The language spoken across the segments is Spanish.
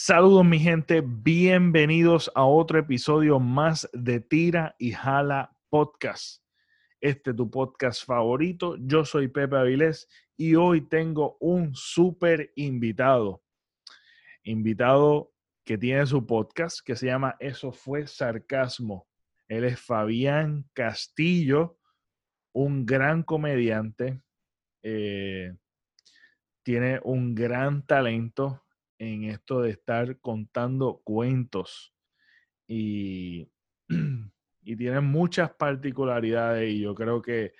Saludos mi gente, bienvenidos a otro episodio más de Tira y Jala Podcast. Este es tu podcast favorito. Yo soy Pepe Avilés y hoy tengo un súper invitado. Invitado que tiene su podcast que se llama Eso fue sarcasmo. Él es Fabián Castillo, un gran comediante. Eh, tiene un gran talento en esto de estar contando cuentos y, y tiene muchas particularidades y yo creo que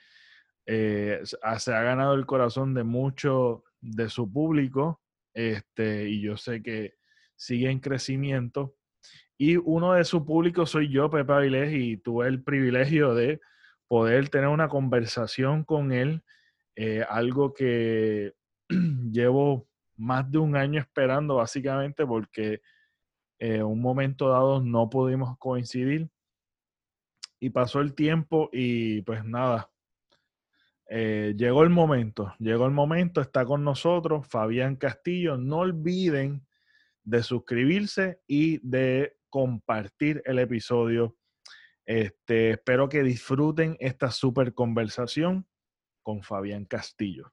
eh, se ha ganado el corazón de mucho de su público este, y yo sé que sigue en crecimiento. Y uno de su público soy yo, Pepe Avilés, y tuve el privilegio de poder tener una conversación con él, eh, algo que llevo más de un año esperando, básicamente, porque eh, un momento dado no pudimos coincidir. Y pasó el tiempo y pues nada, eh, llegó el momento, llegó el momento, está con nosotros Fabián Castillo. No olviden de suscribirse y de compartir el episodio. Este, espero que disfruten esta super conversación con Fabián Castillo.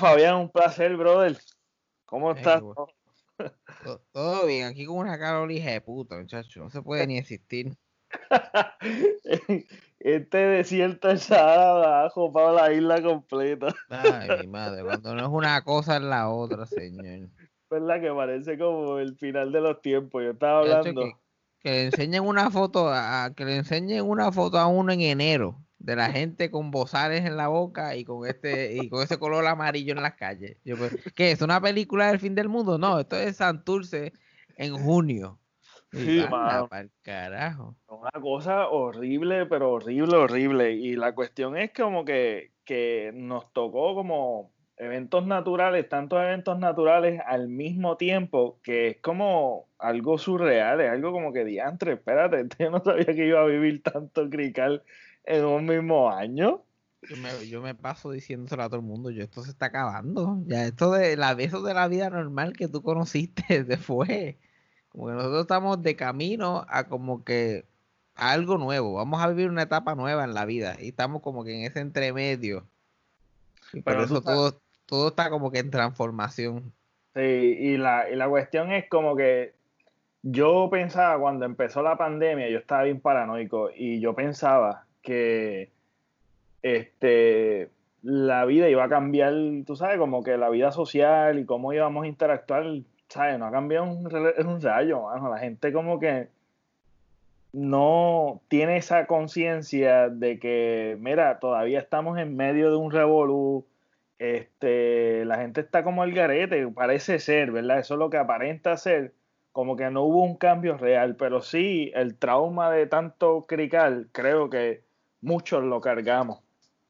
Fabián, un placer, brother. ¿Cómo estás? todo, bien, aquí con una cara de puta, muchacho. No se puede ni existir. este desierto es abajo para la isla completa. Ay, mi madre, cuando no es una cosa es la otra, señor. ¿Verdad que parece como el final de los tiempos? Yo estaba hablando. Que, le enseñen una foto, a, que le enseñen una foto a uno en enero de la gente con bozales en la boca y con este y con ese color amarillo en las calles. Yo, pues, ¿Qué es? ¿Una película del fin del mundo? No, esto es Santurce en junio. Sí, carajo. Una cosa horrible, pero horrible, horrible. Y la cuestión es como que, que nos tocó como eventos naturales, tantos eventos naturales al mismo tiempo, que es como algo surreal, es algo como que diantre, espérate, yo no sabía que iba a vivir tanto crical en un mismo año. Yo me, paso diciéndoselo a todo el mundo, yo esto se está acabando. Ya esto de la eso de la vida normal que tú conociste se fue. Como que nosotros estamos de camino a como que algo nuevo. Vamos a vivir una etapa nueva en la vida. Y estamos como que en ese entremedio. Y por eso todo, todo está como que en transformación. Sí, y la, y la cuestión es como que yo pensaba cuando empezó la pandemia, yo estaba bien paranoico y yo pensaba que este, la vida iba a cambiar, tú sabes, como que la vida social y cómo íbamos a interactuar, ¿sabes? No ha cambiado un, un rayo, la gente como que no tiene esa conciencia de que, mira, todavía estamos en medio de un revolú, este, la gente está como el garete, parece ser, ¿verdad? Eso es lo que aparenta ser, como que no hubo un cambio real, pero sí el trauma de tanto crical, creo que muchos lo cargamos.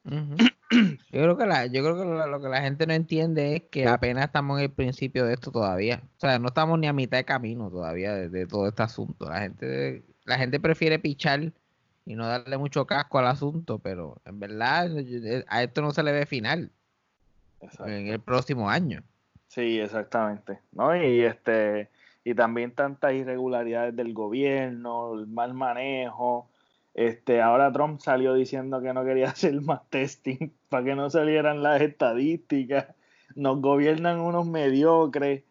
Yo creo que la, yo creo que lo, que la gente no entiende es que apenas estamos en el principio de esto todavía. O sea, no estamos ni a mitad de camino todavía de, todo este asunto. La gente, la gente prefiere pichar y no darle mucho casco al asunto, pero en verdad a esto no se le ve final en el próximo año. Sí, exactamente. ¿No? Y este y también tantas irregularidades del gobierno, el mal manejo, este, ahora Trump salió diciendo que no quería hacer más testing para que no salieran las estadísticas. Nos gobiernan unos mediocres.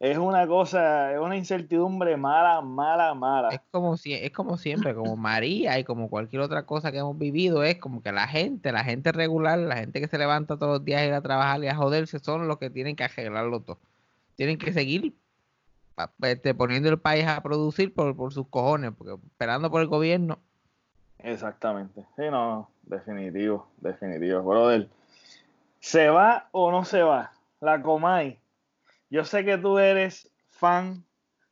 Es una cosa, es una incertidumbre mala, mala, mala. Es como, si, es como siempre, como María y como cualquier otra cosa que hemos vivido, es como que la gente, la gente regular, la gente que se levanta todos los días a ir a trabajar y a joderse, son los que tienen que arreglarlo todo. Tienen que seguir este, poniendo el país a producir por, por sus cojones, porque esperando por el gobierno Exactamente. Sí, no, definitivo, definitivo. Brother, ¿Se va o no se va? La Comay. Yo sé que tú eres fan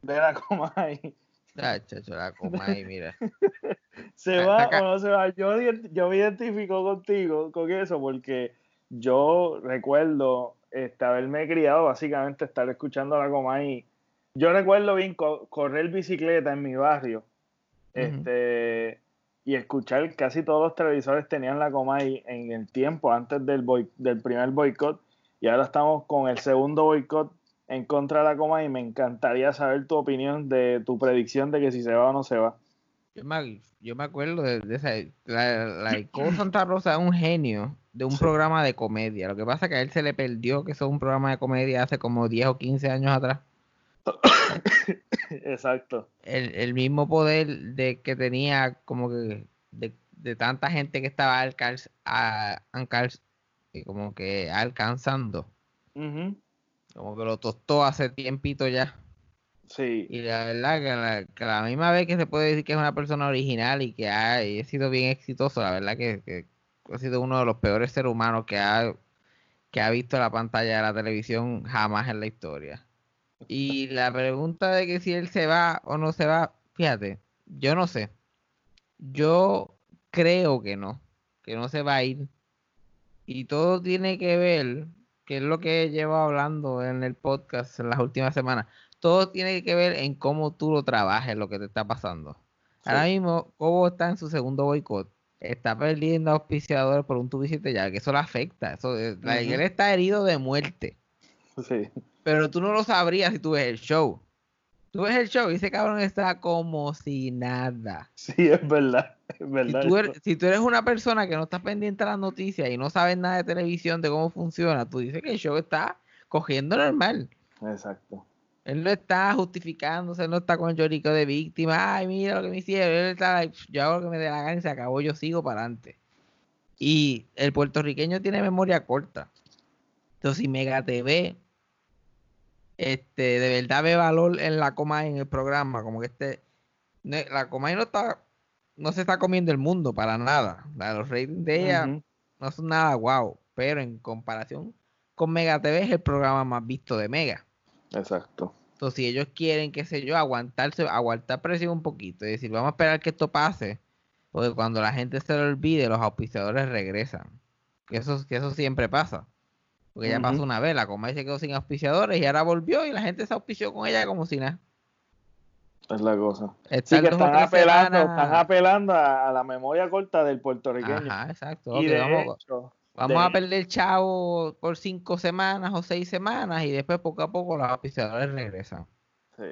de la Comay. Ah, chacho, la Comay, mira. ¿Se va o no se va? Yo, yo me identifico contigo con eso porque yo recuerdo este, haberme criado básicamente estar escuchando la Comay. Yo recuerdo bien correr bicicleta en mi barrio. Este y escuchar casi todos los televisores tenían la Comay en el tiempo antes del, del primer boicot y ahora estamos con el segundo boicot en contra de la Comay y me encantaría saber tu opinión de tu predicción de que si se va o no se va. Yo me, yo me acuerdo de, esa, la, la Santa Rosa es un genio de un programa de comedia. Lo que pasa es que a él se le perdió que eso es un programa de comedia hace como 10 o 15 años atrás. Exacto. El, mismo poder de que tenía como que de, tanta gente que estaba a, como que alcanzando. Como que lo tostó hace tiempito ya. Sí. Y la verdad que la, misma vez que se puede decir que es una persona original y que ha, sido bien exitoso, la verdad que, ha sido uno de los peores seres humanos que ha, que ha visto la pantalla de la televisión jamás en la historia. Y la pregunta de que si él se va o no se va, fíjate, yo no sé. Yo creo que no, que no se va a ir. Y todo tiene que ver, que es lo que llevo hablando en el podcast en las últimas semanas, todo tiene que ver en cómo tú lo trabajes, lo que te está pasando. Ahora mismo, Cobo está en su segundo boicot. Está perdiendo auspiciadores por un tubicito ya, que eso le afecta. Eso, Él está herido de muerte. Sí. Pero tú no lo sabrías si tú ves el show. Tú ves el show y ese cabrón está como si nada. Sí, es verdad. Es verdad si, tú eres, una persona que no está pendiente de las noticias y no sabes nada de televisión, de cómo funciona, tú dices que el show está cogiendo normal. Exacto. Él no está justificándose, él no está con el llorico de víctima. Ay, mira lo que me hicieron. Él está, yo hago lo que me dé la gana y se acabó, yo sigo para adelante. Y el puertorriqueño tiene memoria corta. Entonces, si Mega TV este, de verdad ve valor en la coma en el programa, como que este, la coma no está, no se está comiendo el mundo para nada. los ratings de ella no son nada guau, pero en comparación con Mega TV es el programa más visto de Mega. Exacto. Entonces, si ellos quieren, qué sé yo, aguantarse, aguantar presión un poquito, y decir, vamos a esperar que esto pase, porque cuando la gente se lo olvide, los auspiciadores regresan. Que eso, que eso siempre pasa. Porque ya pasó una vez, la Comay se quedó sin auspiciadores y ahora volvió y la gente se auspició con ella como si nada. Es la cosa. sí, que están apelando, están apelando a, la memoria corta del puertorriqueño. Ajá, exacto. Y vamos, a perder chavo por cinco semanas o seis semanas y después poco a poco los auspiciadores regresan. Sí.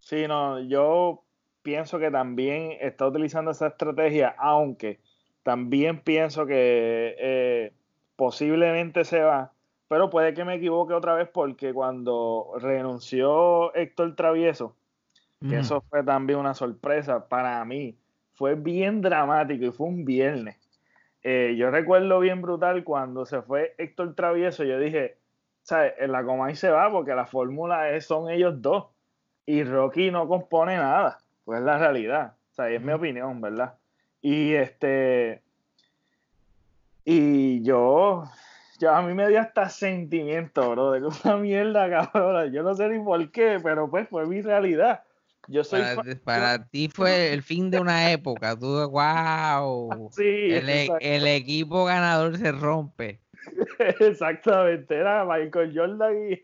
Sí, no, yo pienso que también está utilizando esa estrategia, aunque también pienso que eh, posiblemente se va, pero puede que me equivoque otra vez porque cuando renunció Héctor Travieso, que eso fue también una sorpresa para mí, fue bien dramático y fue un viernes. Eh, yo recuerdo bien brutal cuando se fue Héctor Travieso, yo dije, ¿sabes? En la Comay se va porque la fórmula es, son ellos dos y Rocky no compone nada, pues es la realidad, o sea, es mi opinión, ¿verdad? Y este, y yo, yo a mí me dio hasta sentimiento, bro, de una mierda, cabrón. Yo no sé ni por qué, pero pues fue mi realidad. Yo soy para, ti fue el fin de una época. Tú, wow. Sí, el, e, el equipo ganador se rompe. Exactamente, era Michael Jordan y,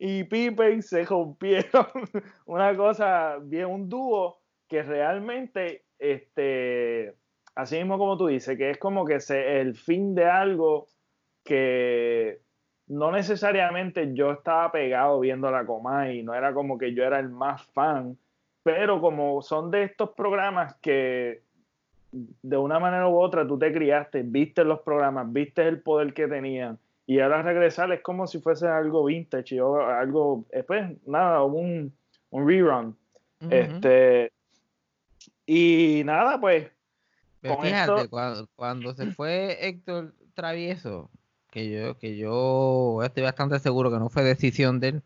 y Pippen se rompieron. Una cosa, bien, un dúo que realmente este, así mismo como tú dices, que es como que se, el fin de algo que no necesariamente yo estaba pegado viendo la y no era como que yo era el más fan, pero como son de estos programas que de una manera u otra tú te criaste, viste los programas, viste el poder que tenían y ahora regresar es como si fuese algo vintage o algo, eh, pues nada, un, un rerun. Este, y nada, pues fíjate, cuando, se fue Héctor Travieso, que yo, que yo estoy bastante seguro que no fue decisión de él.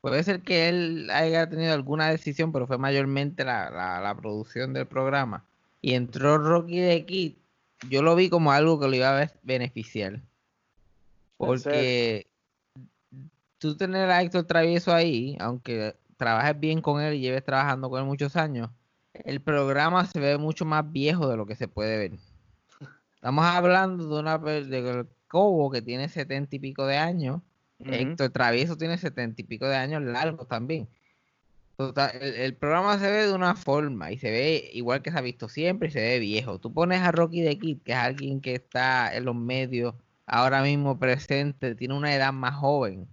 Puede ser que él haya tenido alguna decisión, pero fue mayormente la, producción del programa. Y entró Rocky de Kid. Yo lo vi como algo que lo iba a beneficiar. Porque tú tener a Héctor Travieso ahí, aunque trabajes bien con él y lleves trabajando con él muchos años, el programa se ve mucho más viejo de lo que se puede ver. Estamos hablando de una de Cobo que tiene setenta y pico de años. Héctor Travieso tiene setenta y pico de años largos también. el, programa se ve de una forma y se ve igual que se ha visto siempre y se ve viejo. Tú pones a Rocky de Kid, que es alguien que está en los medios ahora mismo presente, tiene una edad más joven.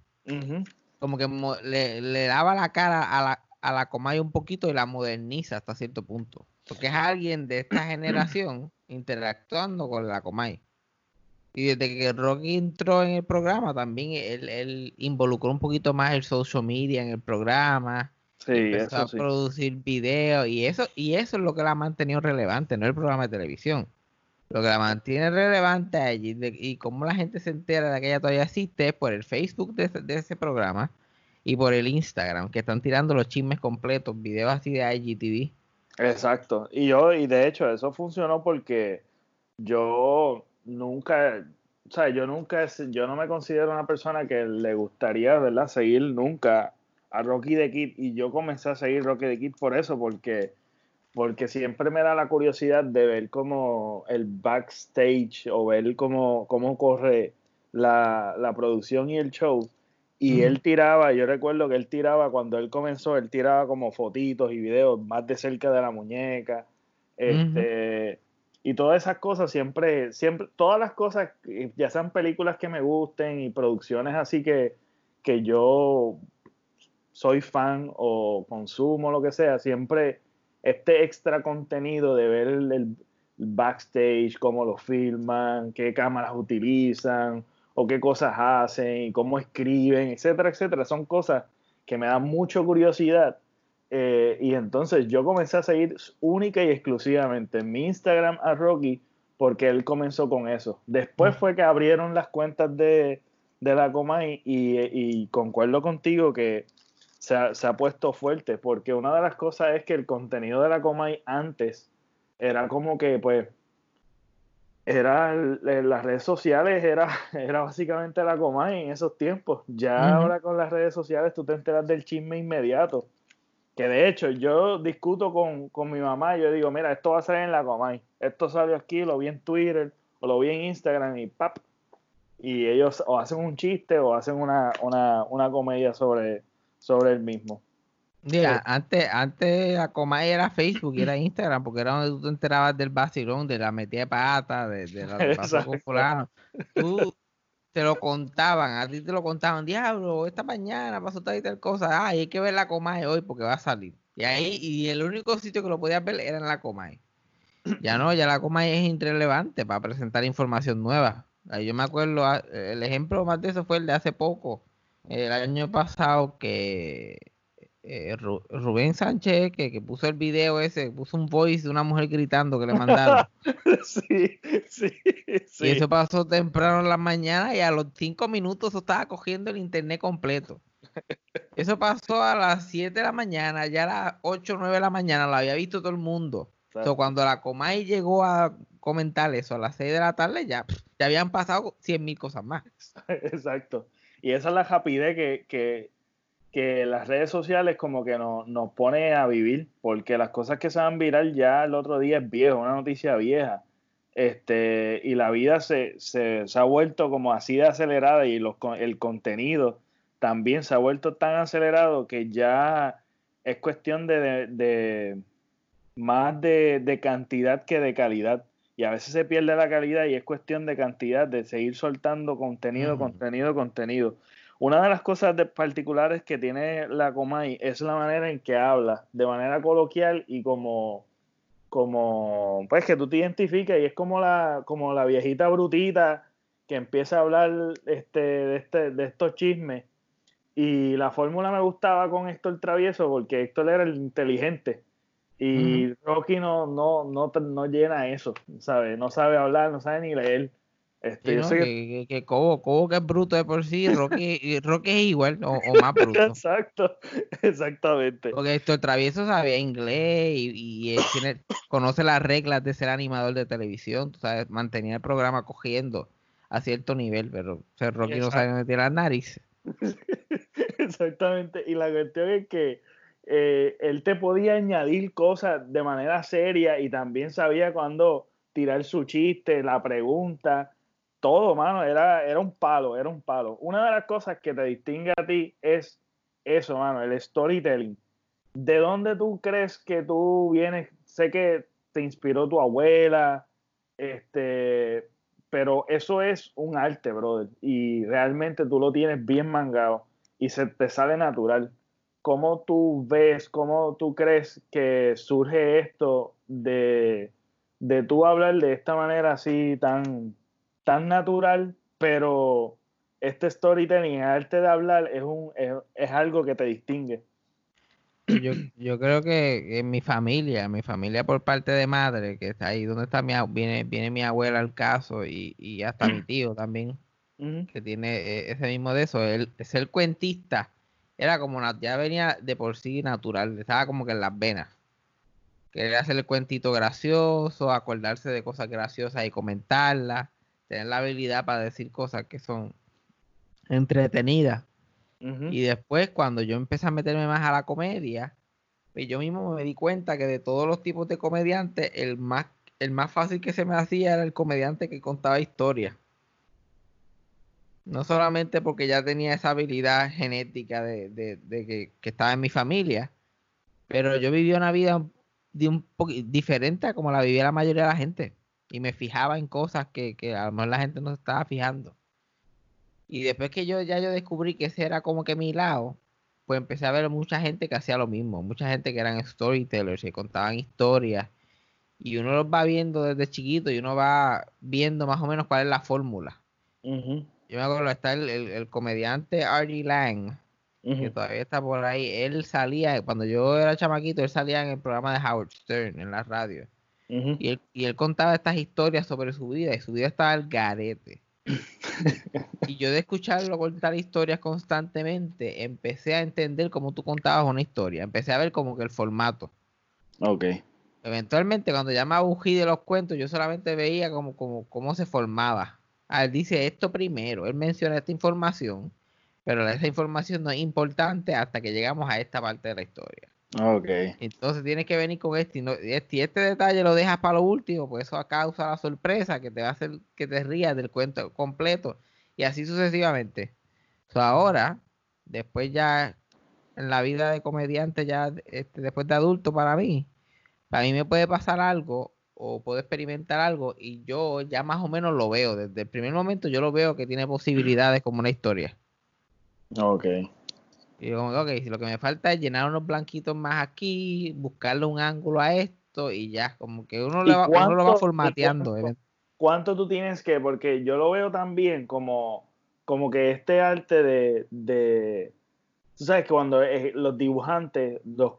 Como que le, daba la cara a la, a la Comay un poquito y la moderniza hasta cierto punto. Porque es alguien de esta generación interactuando con la Comay. Y desde que Rocky entró en el programa, también él, involucró un poquito más el social media en el programa. Sí, empezó a producir videos y eso, y eso es lo que la ha mantenido relevante, no el programa de televisión. Lo que la mantiene relevante allí y cómo la gente se entera de que ella todavía existe es por el Facebook de, de, ese programa y por el Instagram, que están tirando los chismes completos, videos así de IGTV. Exacto. Y yo, y de hecho, eso funcionó porque yo nunca, o sea, yo nunca, yo no me considero una persona que le gustaría, ¿verdad?, seguir nunca a Rocky the Kid. Y yo comencé a seguir Rocky the Kid por eso, porque, porque siempre me da la curiosidad de ver cómo el backstage o ver cómo, cómo corre la, la producción y el show. Y él tiraba, yo recuerdo que él tiraba, cuando él comenzó, él tiraba como fotitos y videos más de cerca de la muñeca. Este, Y todas esas cosas siempre, siempre, todas las cosas, ya sean películas que me gusten y producciones así que, que yo soy fan o consumo, lo que sea, siempre este extra contenido de ver el backstage, cómo lo filman, qué cámaras utilizan o qué cosas hacen y cómo escriben, etcétera, etcétera. Son cosas que me dan mucha curiosidad. Eh, y entonces yo comencé a seguir única y exclusivamente en mi Instagram a Rocky porque él comenzó con eso. Después mm. fue que abrieron las cuentas de, la Comay y, y, concuerdo contigo que se ha, se ha, puesto fuerte porque una de las cosas es que el contenido de la Comay antes era como que pues era las redes sociales era, era básicamente la Comay en esos tiempos. Ya ahora con las redes sociales tú te enteras del chisme inmediato. Que de hecho yo discuto con, mi mamá y yo digo, mira, esto va a salir en la Comay. Esto salió aquí, lo vi en Twitter o lo vi en Instagram y pap. Y ellos o hacen un chiste o hacen una, una comedia sobre, sobre el mismo. Mira, antes, antes la coma era Facebook y era Instagram, porque era donde tú te enterabas del vacilón, de la metida de pata, de, de la pasó con fulano. Tú te lo contaban, a ti te lo contaban, diablo, esta mañana pasó tal y tal cosa, ah, hay que ver la Comae hoy porque va a salir. Y ahí, y el único sitio que lo podías ver era en la Comae. Ya no, ya la Comae es irrelevante para presentar información nueva. Yo me acuerdo, el ejemplo más de eso fue el de hace poco, el año pasado, que eh, Rubén Sánchez, que, puso el video ese, puso un voice de una mujer gritando que le mandaron. sí, sí, sí. Y eso pasó temprano en la mañana y a los cinco minutos estaba cogiendo el internet completo. Eso pasó a las 7 de la mañana, ya a las 8 o 9 de la mañana, lo había visto todo el mundo. cuando la Comay llegó a comentar eso a las 6 de la tarde, ya, ya habían pasado 100 mil cosas más. Exacto. Y esa es la rapidez que, que que las redes sociales como que nos, nos pone a vivir, porque las cosas que se van viral ya el otro día es viejo, una noticia vieja. Este, y la vida se, se, se ha vuelto como así de acelerada y los, el contenido también se ha vuelto tan acelerado que ya es cuestión de, de, más de, de, cantidad que de calidad. Y a veces se pierde la calidad y es cuestión de cantidad, de seguir soltando contenido, contenido, contenido. Una de las cosas particulares que tiene la Comay es la manera en que habla, de manera coloquial y como, como pues que tú te identificas y es como la, como la viejita brutita que empieza a hablar este, de, este, de estos chismes. Y la fórmula me gustaba con Héctor Travieso porque Héctor era el inteligente. Y Rocky no, no, no, no llena eso, ¿sabe? No sabe hablar, no sabe ni leer. Este, que, que, Cobo, que es bruto de por sí, Rocky, Rocky es igual o, más bruto. Exacto, exactamente. Porque esto travieso sabía inglés y, conoce las reglas de ser animador de televisión, tú sabes, mantenía el programa cogiendo. a cierto nivel, pero o Rocky no sabe meter las narices. Exactamente, y la cuestión es que eh, él te podía añadir cosas de manera seria y también sabía cuándo tirar su chiste, la pregunta, todo, mano, era, era un palo, era un palo. Una de las cosas que te distingue a ti es eso, mano, el storytelling. ¿De dónde tú crees que tú vienes? Sé que te inspiró tu abuela, este, pero eso es un arte, brother, y realmente tú lo tienes bien mangado y se te sale natural. ¿Cómo tú ves, cómo tú crees que surge esto de, de tú hablar de esta manera así tan, tan natural, pero este storytelling, el arte de hablar, es, un, es, algo que te distingue? Yo, yo, creo que en mi familia, mi familia por parte de madre, que está ahí donde está mi viene, viene mi abuela al caso y, y hasta mi tío también, que tiene eh, ese mismo de eso, él es el cuentista era como ya venía de por sí natural, estaba como que en las venas. Quería hacer el cuentito gracioso, acordarse de cosas graciosas y comentarlas, tener la habilidad para decir cosas que son entretenidas. Y después, cuando yo empecé a meterme más a la comedia, pues yo mismo me di cuenta que de todos los tipos de comediantes, el más, el más fácil que se me hacía era el comediante que contaba historias. No solamente porque ya tenía esa habilidad genética de, que, estaba en mi familia, pero yo vivía una vida de un diferente a como la vivía la mayoría de la gente. Y me fijaba en cosas que, que a lo mejor la gente no se estaba fijando. Y después que yo ya yo descubrí que ese era como que mi lado, pues empecé a ver mucha gente que hacía lo mismo. Mucha gente que eran storytellers, que contaban historias. Y uno los va viendo desde chiquito y uno va viendo más o menos cuál es la fórmula. Yo me acuerdo, está el, el, comediante Artie Lang, que todavía está por ahí. Él salía, cuando yo era chamaquito, él salía en el programa de Howard Stern, en la radio. Y, él, y él contaba estas historias sobre su vida, y su vida estaba al garete. y yo de escucharlo contar historias constantemente, empecé a entender cómo tú contabas una historia. Empecé a ver como que el formato. Ok. Eventualmente, cuando ya me abugí de los cuentos, yo solamente veía como, como, cómo se formaba Ah, él dice esto primero, él menciona esta información, pero esa información no es importante hasta que llegamos a esta parte de la historia. Okay. Entonces tienes que venir con este, y este, este detalle lo dejas para lo último, pues eso causa la sorpresa que te va a hacer que te rías del cuento completo y así sucesivamente. ahora, después ya en la vida de comediante, ya este, después de adulto para mí, para mí me puede pasar algo o puedo experimentar algo y yo ya más o menos lo veo. Desde el primer momento yo lo veo que tiene posibilidades como una historia. Ok. Y como ok, si lo que me falta es llenar unos blanquitos más aquí, buscarle un ángulo a esto y ya, como que uno, le va, uno lo va formateando. Cuánto, tú tienes que? Porque yo lo veo también como, como que este arte de, de tú sabes que cuando eh, los dibujantes, los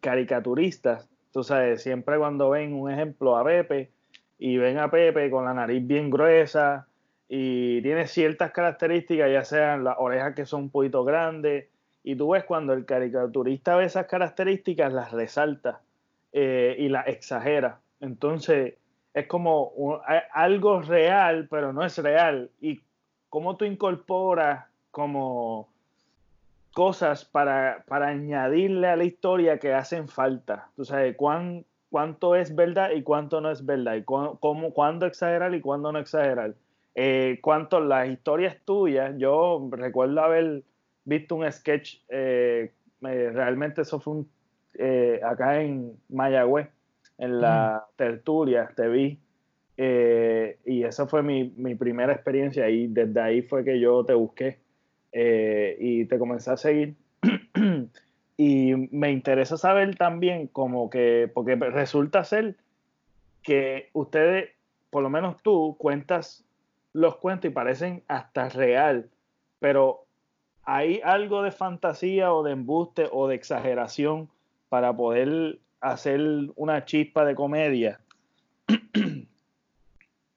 caricaturistas, Tú sabes, siempre cuando ven un ejemplo a Pepe y ven a Pepe con la nariz bien gruesa y tiene ciertas características, ya sean las orejas que son un poquito grandes, y tú ves cuando el caricaturista ve esas características, las resalta eh, y las exagera. Entonces, es como algo real, pero no es real. Y cómo tú incorporas como cosas para, añadirle a la historia que hacen falta. Tú sabes, cuán, cuánto es verdad y cuánto no es verdad, y cómo, cuándo exagerar y cuándo no exagerar. Eh, cuánto las historias tuyas, yo recuerdo haber visto un sketch, eh, eh, realmente eso fue un, acá en Mayagüez, en la tertulia, te vi. y esa fue mi, mi primera experiencia y desde ahí fue que yo te busqué eh, y te comencé a seguir. y me interesa saber también como que, porque resulta ser que ustedes, por lo menos tú, cuentas los cuentos y parecen hasta real, pero hay algo de fantasía o de embuste o de exageración para poder hacer una chispa de comedia.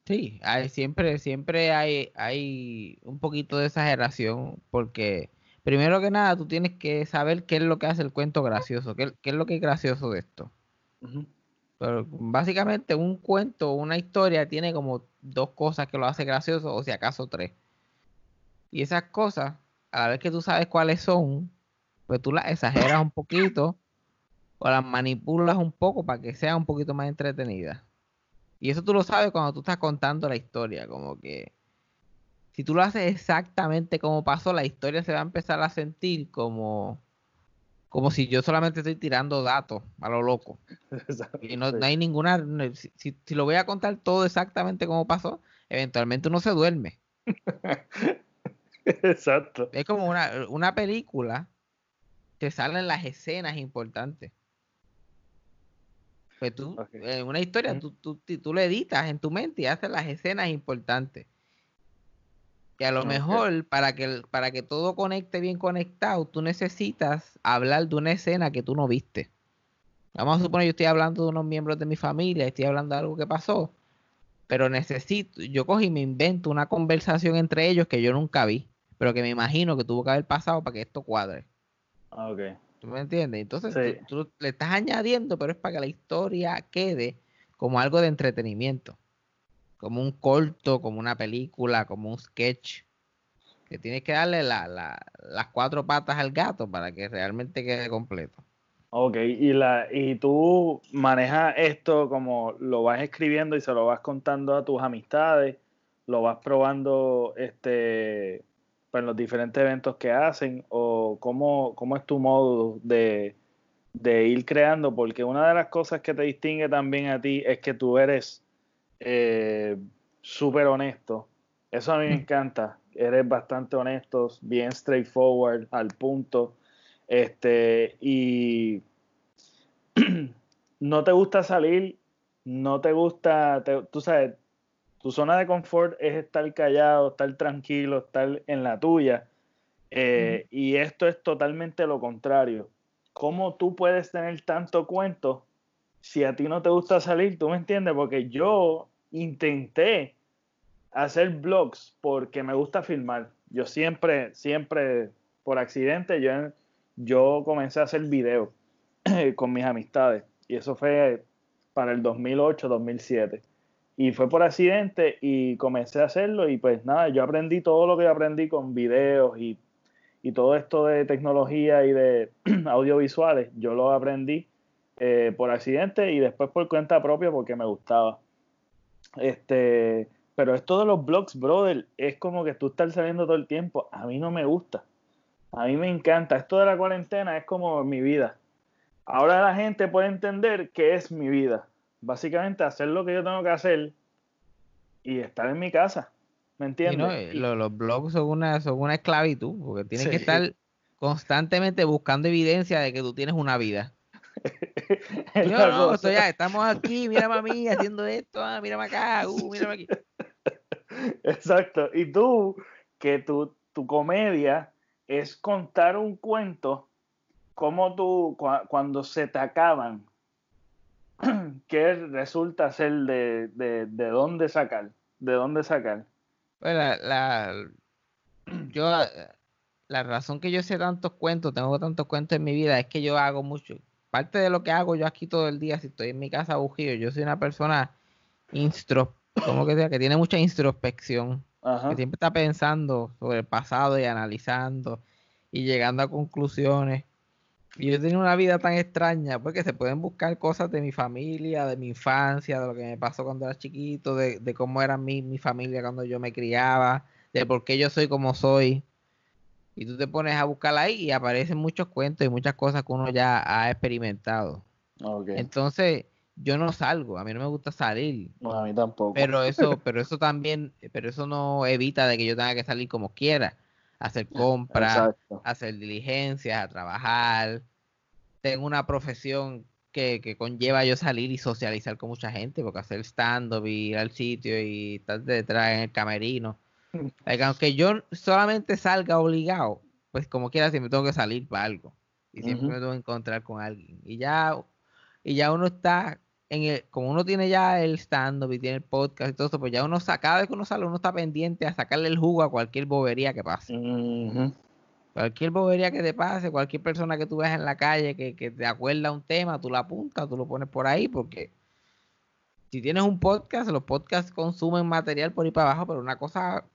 Sí, hay, siempre, siempre hay, hay un poquito de exageración porque primero que nada tú tienes que saber qué es lo que hace el cuento gracioso, qué, es lo que es gracioso de esto. Pero básicamente un cuento, una historia tiene como dos cosas que lo hace gracioso, o si acaso tres. Y esas cosas, a la vez que tú sabes cuáles son, pues tú las exageras un poquito o las manipulas un poco para que sea un poquito más entretenida. Y eso tú lo sabes cuando tú estás contando la historia, como que si tú lo haces exactamente como pasó, la historia se va a empezar a sentir como como si yo solamente estoy tirando datos a lo loco. Y no, hay ninguna. Si, lo voy a contar todo exactamente como pasó, eventualmente uno se duerme. Exacto. Es como una, una película que salen las escenas importantes. Pues tú, en una historia, tú, tú, tú, le editas en tu mente y haces las escenas importantes. Y a lo mejor para que, para que todo conecte bien conectado, tú necesitas hablar de una escena que tú no viste. Vamos a suponer, yo estoy hablando de unos miembros de mi familia, estoy hablando de algo que pasó, pero necesito, yo cojo y me invento una conversación entre ellos que yo nunca vi, pero que me imagino que tuvo que haber pasado para que esto cuadre. Ah, ok. ¿Tú me entiendes? Entonces tú, le estás añadiendo, pero es para que la historia quede como algo de entretenimiento. Como un corto, como una película, como un sketch. Que tienes que darle las cuatro patas al gato para que realmente quede completo. Ok, y, la, y tú manejas esto como lo vas escribiendo y se lo vas contando a tus amistades, lo vas probando este en los diferentes eventos que hacen o cómo, cómo es tu modo de, ir creando, porque una de las cosas que te distingue también a ti es que tú eres eh, súper honesto. Eso a mí me mm. encanta. Eres bastante honesto, bien straightforward, al punto. Este, y no te gusta salir, no te gusta, tú sabes, tu zona de confort es estar callado, estar tranquilo, estar en la tuya. Eh, y esto es totalmente lo contrario. ¿Cómo tú puedes tener tanto cuento si a ti no te gusta salir? ¿Tú me entiendes? Porque yo intenté hacer blogs porque me gusta filmar. Yo siempre, siempre, por accidente, yo, yo comencé a hacer videos con mis amistades. Y eso fue para el 2008, 2007 y fue por accidente y comencé a hacerlo y pues nada, yo aprendí todo lo que aprendí con videos y, todo esto de tecnología y de audiovisuales, yo lo aprendí eh, por accidente y después por cuenta propia porque me gustaba. Este, pero esto de los blogs, brother, es como que tú estás saliendo todo el tiempo. A mí no me gusta. A mí me encanta. Esto de la cuarentena es como mi vida. Ahora la gente puede entender que es mi vida básicamente hacer lo que yo tengo que hacer y estar en mi casa. ¿Me entiendes? los, blogs son una, son una esclavitud, porque tienes que estar constantemente buscando evidencia de que tú tienes una vida. no, no, ya, estamos aquí, mírame a mí haciendo esto, ah, mírame acá, uh, mírame aquí. Exacto. Y tú, que tu, tu comedia es contar un cuento como tú, cuando se te acaban ¿qué resulta ser de, de, dónde sacar? ¿De dónde sacar? Pues la, yo, la razón que yo sé tantos cuentos, tengo tantos cuentos en mi vida, es que yo hago mucho. Parte de lo que hago yo aquí todo el día, si estoy en mi casa bujío, yo soy una persona instro, como que sea, que tiene mucha introspección, que siempre está pensando sobre el pasado y analizando y llegando a conclusiones. Y yo tenía una vida tan extraña, porque se pueden buscar cosas de mi familia, de mi infancia, de lo que me pasó cuando era chiquito, de, cómo era mi, mi familia cuando yo me criaba, de por qué yo soy como soy. Y tú te pones a buscar ahí y aparecen muchos cuentos y muchas cosas que uno ya ha experimentado. Entonces, yo no salgo, a mí no me gusta salir. No, a mí tampoco. Pero eso, pero eso también, pero eso no evita de que yo tenga que salir como quiera hacer compras, hacer diligencias, a trabajar. Tengo una profesión que, conlleva yo salir y socializar con mucha gente, porque hacer stand-up, ir al sitio y estar detrás en el camerino. aunque yo solamente salga obligado, pues como quiera siempre tengo que salir para algo. Y siempre me tengo que encontrar con alguien. Y ya, y ya uno está como uno tiene ya el stand-up y tiene el podcast y todo eso, pues ya uno, cada vez que uno sale, uno está pendiente a sacarle el jugo a cualquier bobería que pase. Cualquier bobería que te pase, cualquier persona que tú veas en la calle que, te acuerda un tema, tú la apuntas, tú lo pones por ahí, porque si tienes un podcast, los podcasts consumen material por ahí para abajo, pero una cosa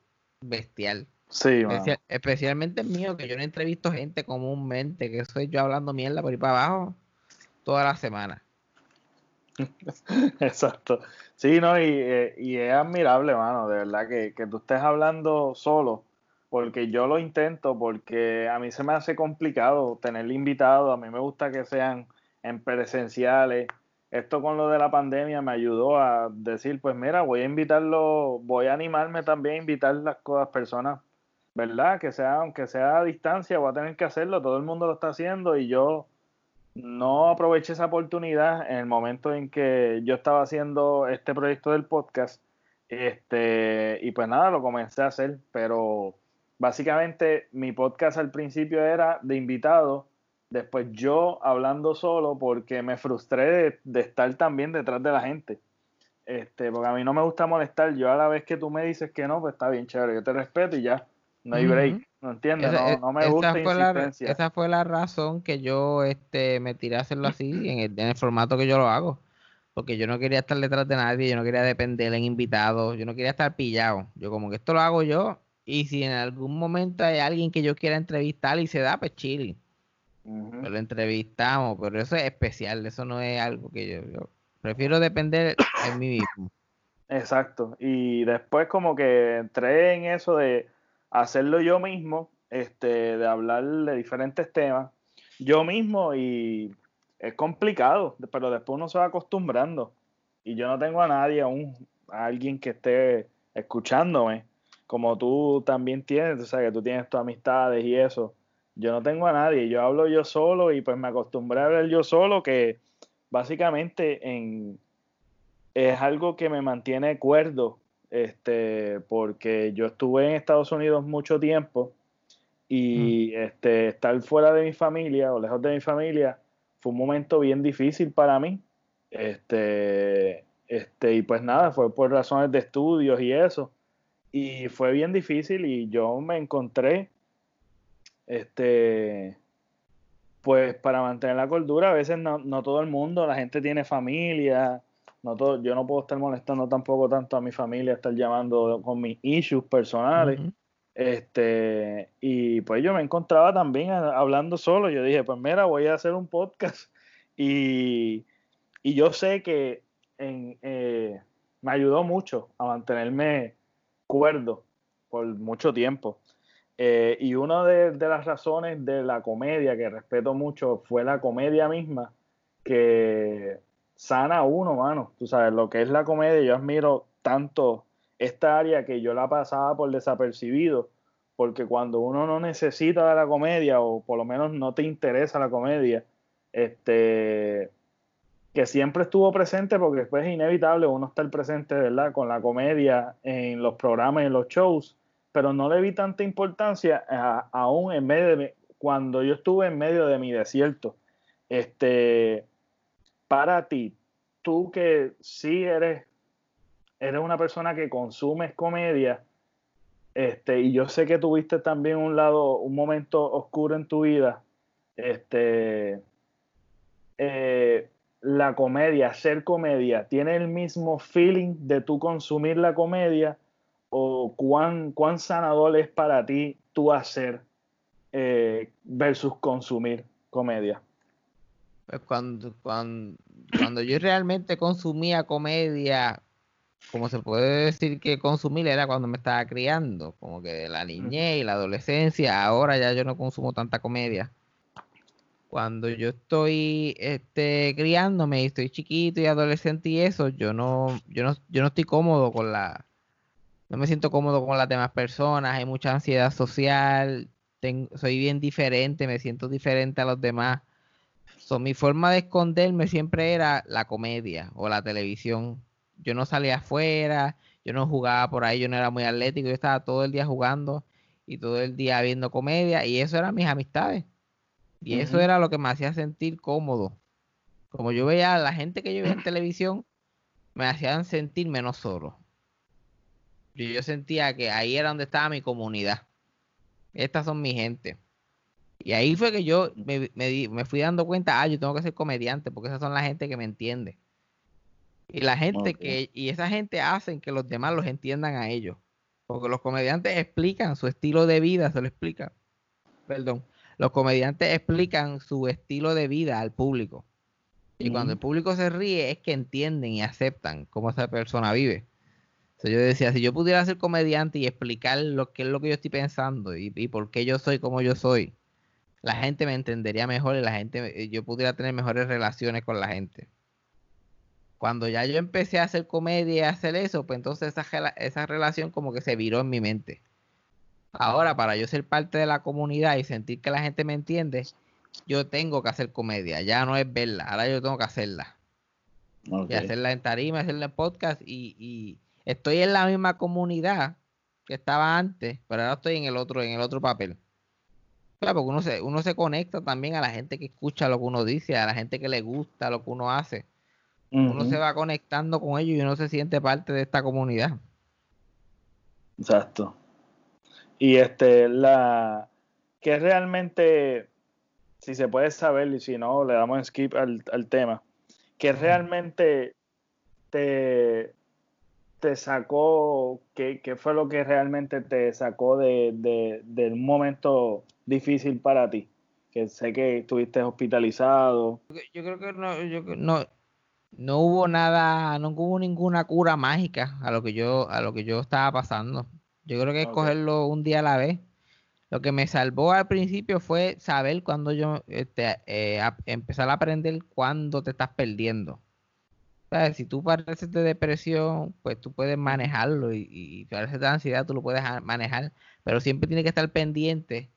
bestial. Sí, especialmente el mío, que yo no entrevisto gente comúnmente, que soy yo hablando mierda por ahí para abajo toda la semana. Exacto. Sí, no, y, eh, y, es admirable, mano, de verdad, que, que, tú estés hablando solo, porque yo lo intento, porque a mí se me hace complicado tener invitados, a mí me gusta que sean en presenciales. Esto con lo de la pandemia me ayudó a decir, pues mira, voy a invitarlo, voy a animarme también a invitar las cosas, personas, ¿verdad? Que sea, aunque sea a distancia, voy a tener que hacerlo, todo el mundo lo está haciendo y yo no aproveché esa oportunidad en el momento en que yo estaba haciendo este proyecto del podcast. Este, y pues nada, lo comencé a hacer, pero básicamente mi podcast al principio era de invitado, después yo hablando solo porque me frustré de, estar también detrás de la gente. Este, porque a mí no me gusta molestar, yo a la vez que tú me dices que no, pues está bien chévere, yo te respeto y ya, no hay break. ¿No entiendes? no, me gusta fue la, esa fue la razón que yo este, me tiré a hacerlo así, en el, en el, formato que yo lo hago. Porque yo no quería estar detrás de nadie, yo no quería depender en invitados, yo no quería estar pillado. Yo como que esto lo hago yo y si en algún momento hay alguien que yo quiera entrevistar y se da, pues chile. Pues lo entrevistamos, pero eso es especial, eso no es algo que yo, yo prefiero depender en mí mismo. Exacto. Y después como que entré en eso de hacerlo yo mismo, este, de hablar de diferentes temas, yo mismo y es complicado, pero después uno se va acostumbrando. Y yo no tengo a nadie, aún, a alguien que esté escuchándome, como tú también tienes, o sea, que tú tienes tus amistades y eso. Yo no tengo a nadie, yo hablo yo solo y pues me acostumbré a hablar yo solo, que básicamente en, es algo que me mantiene cuerdo este, porque yo estuve en Estados Unidos mucho tiempo y mm. este, estar fuera de mi familia o lejos de mi familia fue un momento bien difícil para mí. Este, este, y pues nada, fue por razones de estudios y eso. Y fue bien difícil y yo me encontré, este, pues para mantener la cordura, a veces no, no todo el mundo, la gente tiene familia, no todo, yo no puedo estar molestando tampoco tanto a mi familia, estar llamando con mis issues personales. Este, y pues yo me encontraba también hablando solo. Yo dije, pues mira, voy a hacer un podcast. Y, y yo sé que en, eh, me ayudó mucho a mantenerme cuerdo por mucho tiempo. Eh, y una de, de, las razones de la comedia que respeto mucho fue la comedia misma, que sana uno, mano. Tú sabes, lo que es la comedia, yo admiro tanto esta área que yo la pasaba por desapercibido, porque cuando uno no necesita de la comedia, o por lo menos no te interesa la comedia, este que siempre estuvo presente porque después es inevitable uno estar presente, ¿verdad? Con la comedia en los programas, en los shows, pero no le vi tanta importancia aún en medio de cuando yo estuve en medio de mi desierto. Este, para ti, tú que sí eres, eres una persona que consumes comedia, este, y yo sé que tuviste también un lado, un momento oscuro en tu vida, este, eh, la comedia, ser comedia, ¿tiene el mismo feeling de tú consumir la comedia? ¿O cuán, cuán sanador es para ti tú hacer eh, versus consumir comedia? Pues cuando, cuando, cuando yo realmente consumía comedia, como se puede decir que consumir era cuando me estaba criando, como que la niñez y la adolescencia, ahora ya yo no consumo tanta comedia. Cuando yo estoy este, criándome y estoy chiquito y adolescente y eso, yo no, yo no, yo no estoy cómodo con la, no me siento cómodo con las demás personas, hay mucha ansiedad social, soy bien diferente, me siento diferente a los demás mi forma de esconderme siempre era la comedia o la televisión. Yo no salía afuera, yo no jugaba por ahí, yo no era muy atlético, yo estaba todo el día jugando y todo el día viendo comedia y eso eran mis amistades. Y eso era lo que me hacía sentir cómodo. Como yo veía a la gente que yo veía en televisión, me hacían sentir menos solo. yo sentía que ahí era donde estaba mi comunidad. Estas son mi gente. Y ahí fue que yo me, me, fui dando cuenta, ah, yo tengo que ser comediante, porque esas son la gente que me entiende. Y la gente que, y esa gente hacen que los demás los entiendan a ellos. Porque los comediantes explican su estilo de vida, se lo explican. Perdón. Los comediantes explican su estilo de vida al público. Y cuando el público se ríe es que entienden y aceptan cómo esa persona vive. yo decía, si yo pudiera ser comediante y explicar lo que es lo que yo estoy pensando y, y, por qué yo soy como yo soy, la gente me entendería mejor y la gente, yo pudiera tener mejores relaciones con la gente. Cuando ya yo empecé a hacer comedia y a hacer eso, pues entonces esa, esa relación como que se viró en mi mente. Ahora, para yo ser parte de la comunidad y sentir que la gente me entiende, yo tengo que hacer comedia. Ya no es verla, ahora yo tengo que hacerla. Y hacerla en tarima, hacerla en podcast. Y, estoy en la misma comunidad que estaba antes, pero ahora estoy en el otro, en el otro papel. Claro, porque uno se, uno se conecta también a la gente que escucha lo que uno dice, a la gente que le gusta lo que uno hace. Uno se va conectando con ellos y uno se siente parte de esta comunidad. Exacto. Y este, la que realmente, si se puede saber, y si no, le damos skip al, tema, que realmente te, te sacó, ¿qué, fue lo que realmente te sacó de, de, un momento difícil para ti? Que sé que estuviste hospitalizado. Yo creo que no, yo, no, no hubo nada, no hubo ninguna cura mágica a lo que yo, a lo que yo estaba pasando. Yo creo que es cogerlo un día a la vez. Lo que me salvó al principio fue saber cuando yo este, eh, empezar a aprender cuándo te estás perdiendo. Si tú pareces de depresión, pues tú puedes manejarlo y, y pareces de ansiedad, tú lo puedes manejar, pero siempre tienes que estar pendiente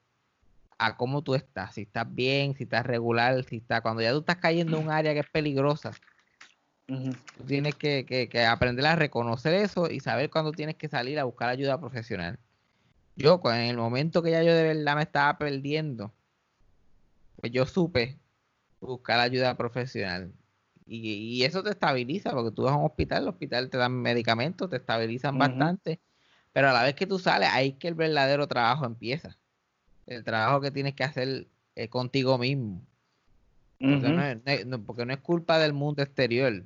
a cómo tú estás, si estás bien, si estás regular, si estás, cuando ya tú estás cayendo en un área que es peligrosa, tienes que, aprender a reconocer eso y saber cuándo tienes que salir a buscar ayuda profesional. Yo, en el momento que ya yo de verdad me estaba perdiendo, pues yo supe buscar ayuda profesional. Y, eso te estabiliza, porque tú vas a un hospital, el hospital te dan medicamentos, te estabilizan bastante, pero a la vez que tú sales, ahí es que el verdadero trabajo empieza. El trabajo que tienes que hacer eh, contigo mismo. porque no es culpa del mundo exterior.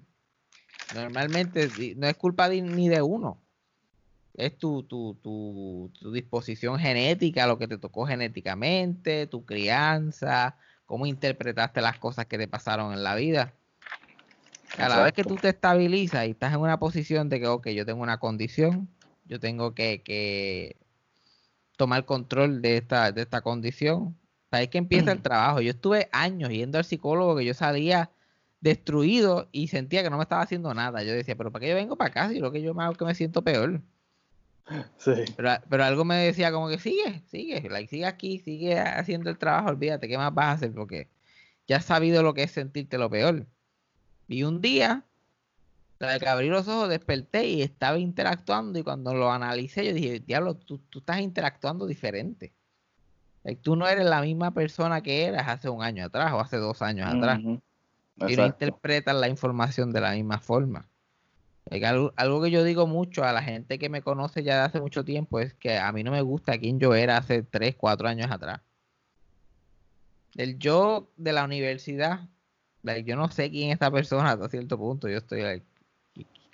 Normalmente no es culpa ni de uno. Es tu, tu, tu, tu, disposición genética, lo que te tocó genéticamente, tu crianza, cómo interpretaste las cosas que te pasaron en la vida. A la vez que tú te estabilizas y estás en una posición de que, ok, yo tengo una condición, yo tengo que, que tomar control de esta, de esta condición. Ahí que empieza el trabajo. Yo estuve años yendo al psicólogo que yo salía destruido y sentía que no me estaba haciendo nada. Yo decía, pero ¿para qué yo vengo para acá si lo que yo me hago que me siento peor? Sí. Pero, algo me decía como que sigue, sigue, sigue aquí, sigue haciendo el trabajo, olvídate, ¿qué más vas a hacer? Porque ya has sabido lo que es sentirte lo peor. Y un día, que abrí los ojos, desperté y estaba interactuando y cuando lo analicé yo dije, diablo, tú, estás interactuando diferente. Tú no eres la misma persona que eras hace un año atrás o hace dos años atrás y no interpretan la información de la misma forma. Algo, algo, que yo digo mucho a la gente que me conoce ya de hace mucho tiempo es que a mí no me gusta quién yo era hace 3, 4 años atrás. El yo de la universidad, yo no sé quién es esta persona hasta cierto punto. Yo estoy, like, ¿qué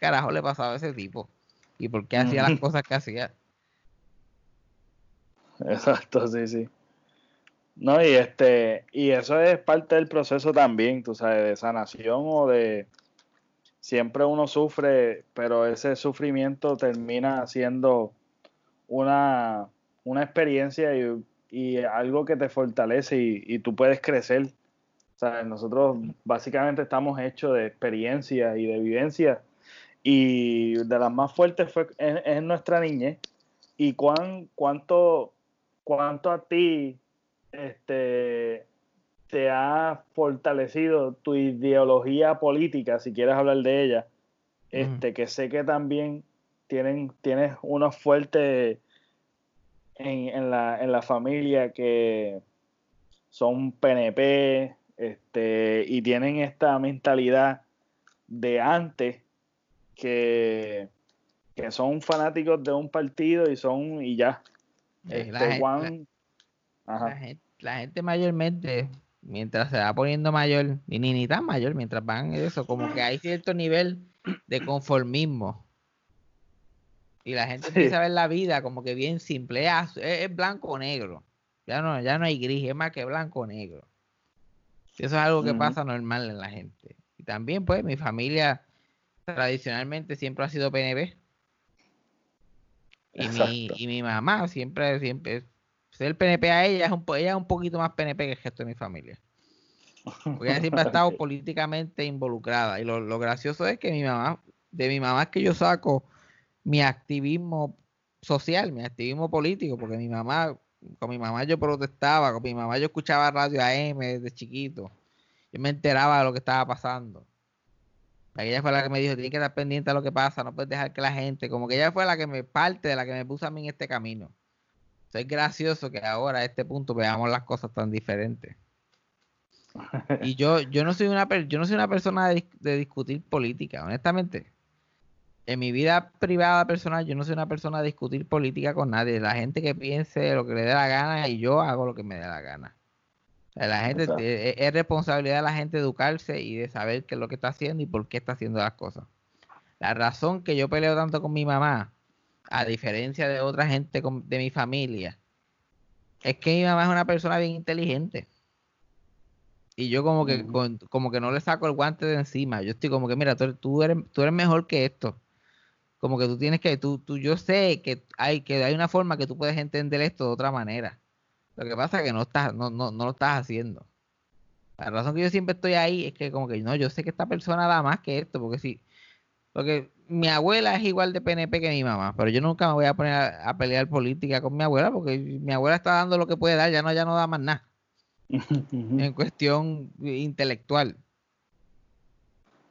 carajo le pasaba a ese tipo? ¿Y por qué hacía las cosas que hacía? Exacto, sí, sí. No, y este, y eso es parte del proceso también, tú sabes, de sanación o de siempre uno sufre, pero ese sufrimiento termina siendo una, una experiencia y, algo que te fortalece y, tú puedes crecer. O sea, nosotros básicamente estamos hechos de experiencia y de vivencia y de las más fuertes fue en, nuestra niñez. Y cuán, cuánto, cuánto a ti este, te ha fortalecido tu ideología política, si quieres hablar de ella, este, que sé que también tienen, tienes unos fuertes en, la, en la familia que son PNP este, y tienen esta mentalidad de antes que, que son fanáticos de un partido y son y ya. Este, la gente, mayormente, mientras se va poniendo mayor, y ni, ni tan mayor, mientras van eso, como que hay cierto nivel de conformismo. Y la gente empieza a ver la vida como que bien simple, es, blanco o negro. Ya no, ya no hay gris, es más que blanco o negro. Eso es algo que pasa normal en la gente. Y también, pues, mi familia tradicionalmente siempre ha sido PNP. Y mi, y mi, mamá siempre, siempre, ser PNP a ella es un, ella es un poquito más PNP que el resto de mi familia. Porque ella siempre ha estado políticamente involucrada. Y lo, gracioso es que mi mamá, de mi mamá es que yo saco mi activismo social, mi activismo político, porque mi mamá, con mi mamá yo protestaba, con mi mamá yo escuchaba radio AM desde chiquito. Yo me enteraba de lo que estaba pasando. Ella fue la que me dijo, tienes que estar pendiente de lo que pasa, no puedes dejar que la gente, como que ella fue la que me parte de la que me puso a mí en este camino. es gracioso que ahora a este punto veamos las cosas tan diferentes. Y yo, yo no soy una yo no soy una persona de, discutir política, honestamente. En mi vida privada personal, yo no soy una persona de discutir política con nadie. La gente que piense lo que le dé la gana y yo hago lo que me dé la gana. La gente e, es responsabilidad de la gente educarse y de saber qué es lo que está haciendo y por qué está haciendo las cosas. La razón que yo peleo tanto con mi mamá, a diferencia de otra gente de mi familia, es que mi mamá es una persona bien inteligente. Y yo como que, como que no le saco el guante de encima. Yo estoy como que, mira, tú, eres, tú eres mejor que esto. Como que tú tienes que, tú, tú, yo sé que hay, que hay una forma que tú puedes entender esto de otra manera. Lo que pasa es que no, estás, no, no, no lo estás haciendo. La razón que yo siempre estoy ahí es que como que no, yo sé que esta persona da más que esto, porque si, porque mi abuela es igual de PNP que mi mamá, pero yo nunca me voy a poner a, pelear política con mi abuela, porque mi abuela está dando lo que puede dar, ya no, ya no da más nada. en cuestión intelectual.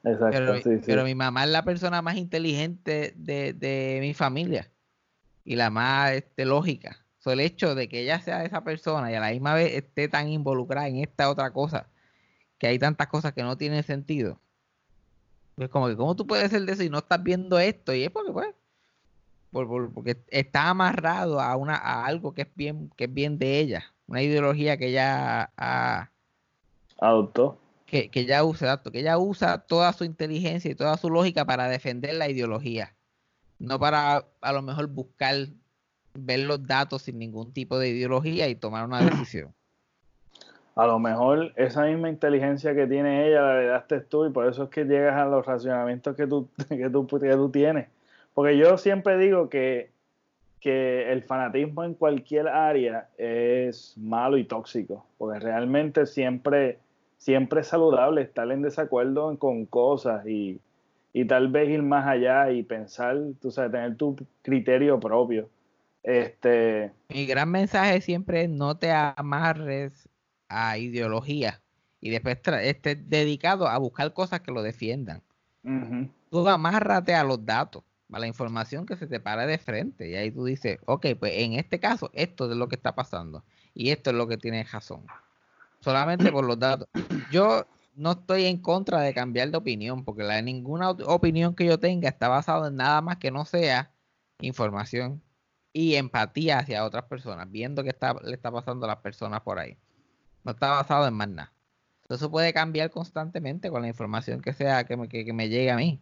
Exacto, pero, sí, pero mi mamá es la persona más inteligente de, de mi familia y la más este, lógica el hecho de que ella sea esa persona y a la misma vez esté tan involucrada en esta otra cosa, que hay tantas cosas que no tienen sentido. Es como que, ¿cómo tú puedes ser de eso y no estás viendo esto? Y es porque, pues, porque está amarrado a, una, a algo que es, bien, que es bien de ella, una ideología que ella ha, adoptó. Que, que ella usa, que ella usa toda su inteligencia y toda su lógica para defender la ideología, no para a lo mejor buscar ver los datos sin ningún tipo de ideología y tomar una decisión. A lo mejor esa misma inteligencia que tiene ella la heredaste tú y por eso es que llegas a los racionamientos que tú, que tú, que tú tienes. Porque yo siempre digo que, que el fanatismo en cualquier área es malo y tóxico, porque realmente siempre, siempre es saludable estar en desacuerdo con cosas y, y tal vez ir más allá y pensar, tú sabes, tener tu criterio propio. Este... Mi gran mensaje siempre es no te amarres a ideología y después estés dedicado a buscar cosas que lo defiendan. Tú amárrate a los datos, a la información que se te para de frente y ahí tú dices, ok, pues en este caso esto es lo que está pasando y esto es lo que tiene razón. Solamente por los datos. Yo no estoy en contra de cambiar de opinión porque la, ninguna opinión que yo tenga está basada en nada más que no sea información y empatía hacia otras personas, viendo qué está, le está pasando a las personas por ahí. No está basado en más nada. Eso puede cambiar constantemente con la información que sea que me, que, me llegue a mí.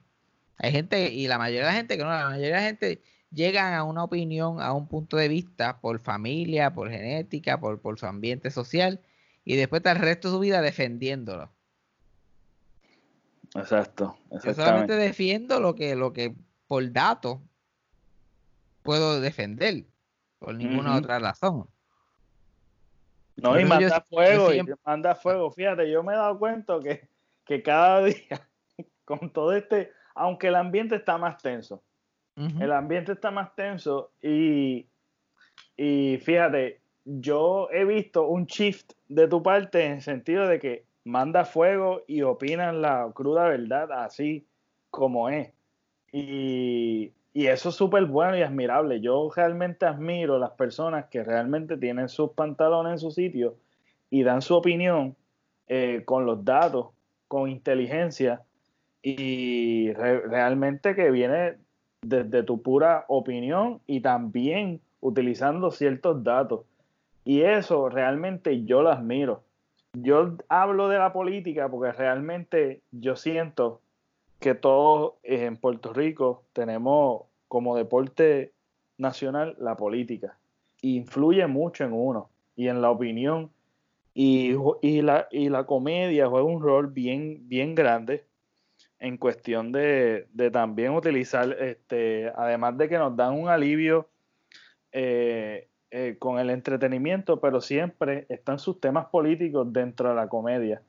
Hay gente, y la mayoría de la gente que no, la mayoría de la gente llegan a una opinión, a un punto de vista por familia, por genética, por, por su ambiente social, y después está el resto de su vida defendiéndolo. Exacto. Yo solamente defiendo lo que, lo que por datos puedo defender por ninguna otra razón. No, y manda fuego, y manda fuego. Fíjate, yo me he dado cuenta que, que cada día, con todo este, aunque el ambiente está más tenso, el ambiente está más tenso y, y fíjate, yo he visto un shift de tu parte en el sentido de que manda fuego y opinan la cruda verdad así como es. Y, y eso es súper bueno y admirable. Yo realmente admiro las personas que realmente tienen sus pantalones en su sitio y dan su opinión eh, con los datos, con inteligencia y realmente que viene desde tu pura opinión y también utilizando ciertos datos. Y eso realmente yo lo admiro. Yo hablo de la política porque realmente yo siento que todos en Puerto Rico tenemos como deporte nacional la política. Influye mucho en uno y en la opinión. Y, la, y la comedia juega un rol bien, bien grande en cuestión de, también utilizar, este, además de que nos dan un alivio eh, eh, con el entretenimiento, pero siempre están sus temas políticos dentro de la comedia.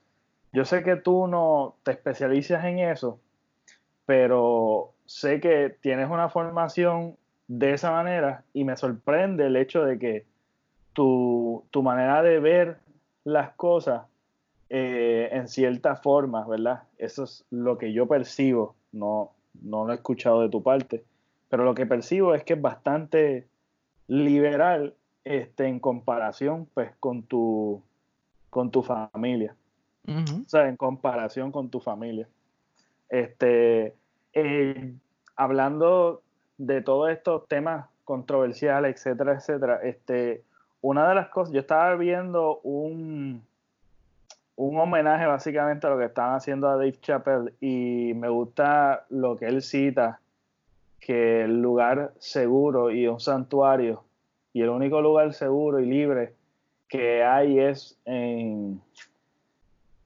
Yo sé que tú no te especializas en eso, pero sé que tienes una formación de esa manera y me sorprende el hecho de que tu, manera de ver las cosas eh, en cierta forma, ¿verdad? Eso es lo que yo percibo, no, no lo he escuchado de tu parte, pero lo que percibo es que es bastante liberal este, en comparación pues con tu, con tu familia. O sea, en comparación con tu familia. Este, eh, hablando de todos estos temas controversiales, etcétera, etcétera, este, una de las cosas, yo estaba viendo un, un homenaje básicamente a lo que estaban haciendo a Dave Chappelle y me gusta lo que él cita, que el lugar seguro y un santuario y el único lugar seguro y libre que hay es en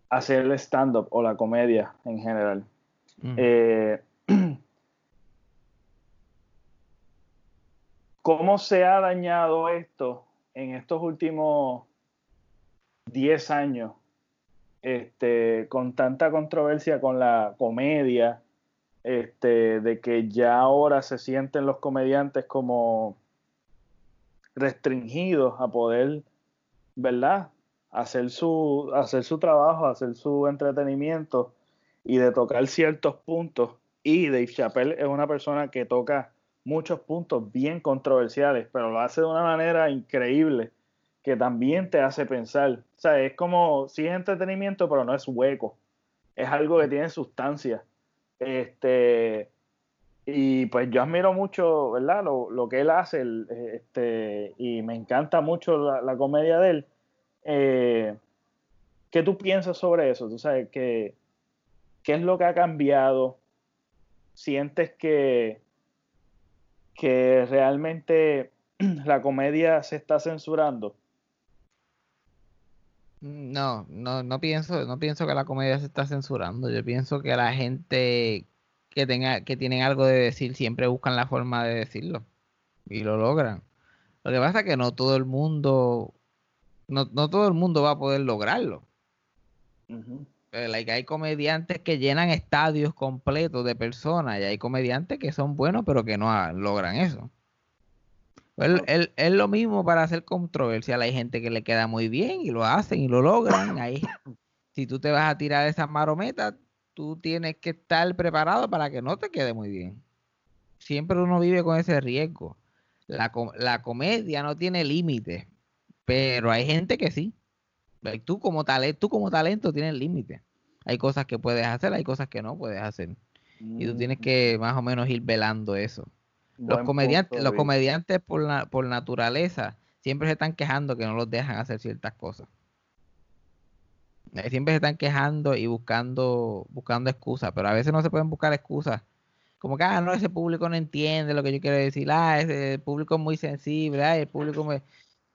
hacer el stand-up o la comedia en general. Mm. Eh, ¿Cómo se ha dañado esto en estos últimos 10 años este, con tanta controversia con la comedia, este, de que ya ahora se sienten los comediantes como restringidos a poder, ¿verdad? Hacer su, hacer su trabajo, hacer su entretenimiento y de tocar ciertos puntos. Y Dave Chappelle es una persona que toca muchos puntos bien controversiales, pero lo hace de una manera increíble que también te hace pensar. O sea, es como, sí es entretenimiento, pero no es hueco. Es algo que tiene sustancia. Este, y pues yo admiro mucho, ¿verdad? Lo, que él hace, este, y me encanta mucho la, comedia de él. Eh, ¿Qué tú piensas sobre eso? ¿Tú sabes qué, qué es lo que ha cambiado? ¿Sientes que, que realmente la comedia se está censurando? No, no, no pienso, no pienso que la comedia se está censurando. Yo pienso que la gente que tenga, que tienen algo de decir, siempre buscan la forma de decirlo. Y lo logran. Lo que pasa es que no todo el mundo, no, todo el mundo va a poder lograrlo. Eh, hay comediantes que llenan estadios completos de personas y hay comediantes que son buenos pero que no logran eso. es lo mismo para hacer controversial. Hay gente que le queda muy bien y lo hacen y lo logran. Ahí, si tú te vas a tirar esas marometas, tú tienes que estar preparado para que no te quede muy bien. Siempre uno vive con ese riesgo. La, comedia no tiene límites, pero hay gente que sí. Tú como, talento, tú como talento tienes límites. Hay cosas que puedes hacer, hay cosas que no puedes hacer. Y tú tienes que más o menos ir velando eso. los comediantes, los comediantes por, por naturaleza siempre se están quejando que no los dejan hacer ciertas cosas. Eh, siempre se están quejando y buscando, buscando excusas, pero a veces no se pueden buscar excusas. Como que, ah, no, ese público no entiende lo que yo quiero decir, ah, ese público es muy sensible, ah, el público me...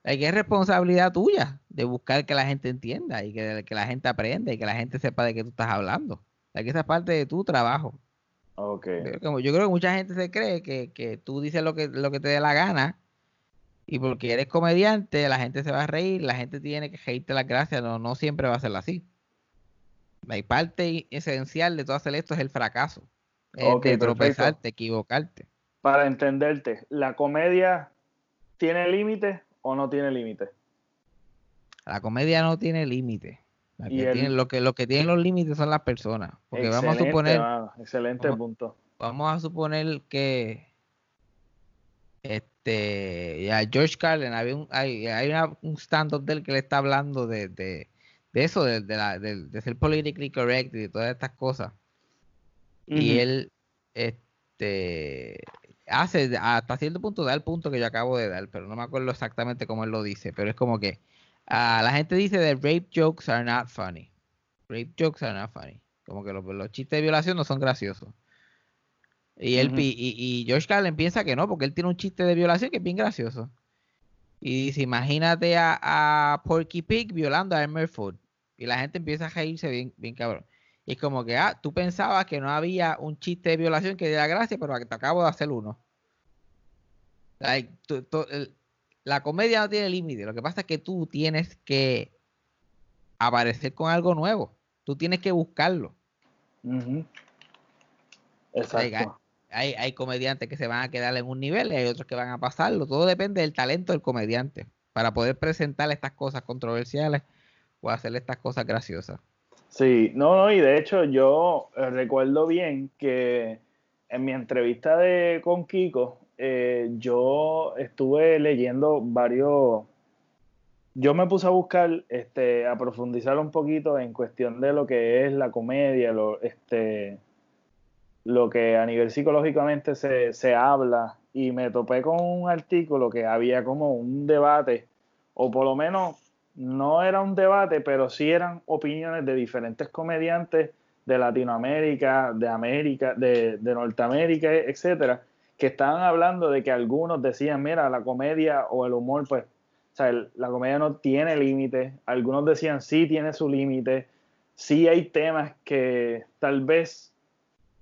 Hay que es responsabilidad tuya de buscar que la gente entienda y que, la gente aprenda y que la gente sepa de qué tú estás hablando. Hay que esa parte de tu trabajo. Okay. Yo, yo creo que mucha gente se cree que, que tú dices lo que, lo que te dé la gana y porque eres comediante, la gente se va a reír, la gente tiene que reírte las gracias, no, no siempre va a ser así. La parte esencial de todo hacer esto es el fracaso. Okay, de tropezarte, equivocarte. Para entenderte, ¿la comedia tiene límites o no tiene límites? La comedia no tiene límites. lo, que, lo que tienen los límites son las personas. Porque vamos a suponer. excelente punto. Vamos a suponer que este, ya George Carlin, había un, hay, hay un stand-up del que le está hablando de, de, de eso, de, de, ser politically correct y de todas estas cosas. Y él este, hace hasta cierto punto, da el punto que yo acabo de dar, pero no me acuerdo exactamente cómo él lo dice, pero es como que uh, la gente dice de rape jokes are not funny. Rape jokes are not funny. Como que los, chistes de violación no son graciosos. Y, él, y, y, George Carlin piensa que no, porque él tiene un chiste de violación que es bien gracioso. Y dice, imagínate a, Porky Pig violando a Elmer Food. Y la gente empieza a reírse bien, bien cabrón. Y es como que, ah, tú pensabas que no había un chiste de violación que diera gracia, pero te acabo de hacer uno. la comedia no tiene límite. Lo que pasa es que tú tienes que aparecer con algo nuevo. Tú tienes que buscarlo. Exacto. Hay, hay, comediantes que se van a quedar en un nivel y hay otros que van a pasarlo. Todo depende del talento del comediante para poder presentar estas cosas controversiales o hacer estas cosas graciosas. Sí, no, no, y de hecho yo eh, recuerdo bien que en mi entrevista de, con Kiko, eh, yo estuve leyendo varios, yo me puse a buscar, este, a profundizar un poquito en cuestión de lo que es la comedia, lo, este, lo que a nivel psicológicamente se, se habla, y me topé con un artículo que había como un debate, o por lo menos no era un debate, pero sí eran opiniones de diferentes comediantes de Latinoamérica, de América, de, de Norteamérica, etcétera, que estaban hablando de que algunos decían, mira, la comedia o el humor, pues, o sea, la comedia no tiene límite. Algunos decían, sí tiene su límite. Sí hay temas que tal vez,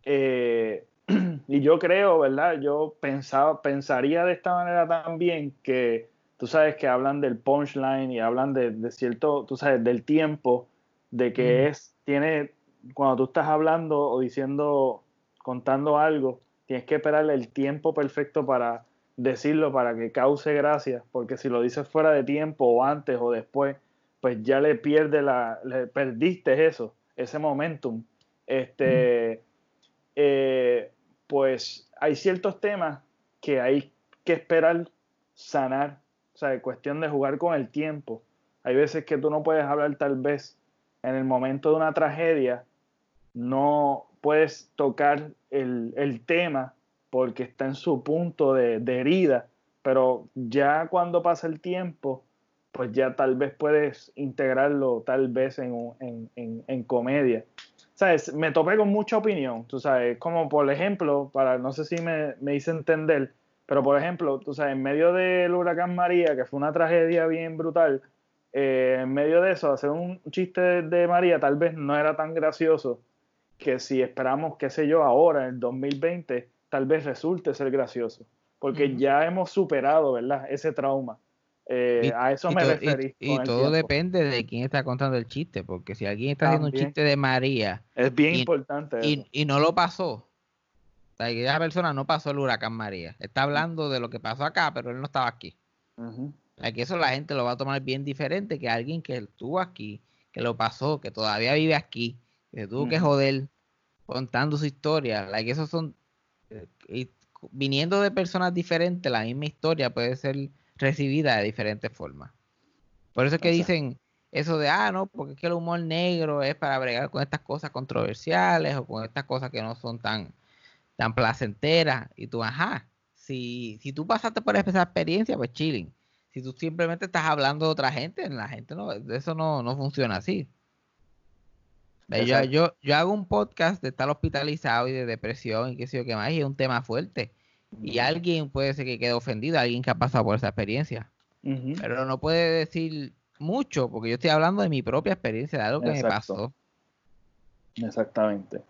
eh, y yo creo, ¿verdad? Yo pensaba, pensaría de esta manera también que tú sabes que hablan del punchline y hablan de, cierto, tú sabes, del tiempo, de que es, tiene, cuando tú estás hablando o diciendo, contando algo, tienes que esperar el tiempo perfecto para decirlo, para que cause gracia, porque si lo dices fuera de tiempo o antes o después, pues ya le pierde la, le perdiste eso, ese momentum. Este, eh, pues hay ciertos temas que hay que esperar sanar o sea, es cuestión de jugar con el tiempo. Hay veces que tú no puedes hablar tal vez en el momento de una tragedia, no puedes tocar el, tema porque está en su punto de, herida, pero ya cuando pasa el tiempo, pues ya tal vez puedes integrarlo tal vez en, en, en, comedia. ¿Sabes? Me topé con mucha opinión, tú sabes, como por ejemplo, para, no sé si me, me hice entender, pero, por ejemplo, tú sabes, en medio del huracán María, que fue una tragedia bien brutal, eh, en medio de eso, hacer un chiste de, María tal vez no era tan gracioso que si esperamos, qué sé yo, ahora, en el 2020, tal vez resulte ser gracioso. Porque ya hemos superado, ¿verdad? Ese trauma. Eh, a eso me referí. Y, todo depende de quién está contando el chiste, porque si alguien está haciendo un chiste de María. Es bien importante. y, no lo pasó, esa persona no pasó el huracán María. Está hablando de lo que pasó acá, pero él no estaba aquí. que eso la gente lo va a tomar bien diferente que alguien que estuvo aquí, que lo pasó, que todavía vive aquí, que tuvo que joder contando su historia. que esos son. Eh, viniendo de personas diferentes, la misma historia puede ser recibida de diferentes formas. Por eso es que dicen eso de, ah, no, porque es que el humor negro es para bregar con estas cosas controversiales o con estas cosas que no son tan, tan placentera. Y tú, ajá, si, si tú pasaste por esa experiencia, pues chilling. Si tú simplemente estás hablando de otra gente, la gente no, eso no, no funciona así. Yo, yo, yo, hago un podcast de estar hospitalizado y de depresión y qué sé yo qué más, y es un tema fuerte. Y alguien puede ser que quede ofendido, alguien que ha pasado por esa experiencia. Pero no puede decir mucho, porque yo estoy hablando de mi propia experiencia, de algo que me pasó. Exactamente.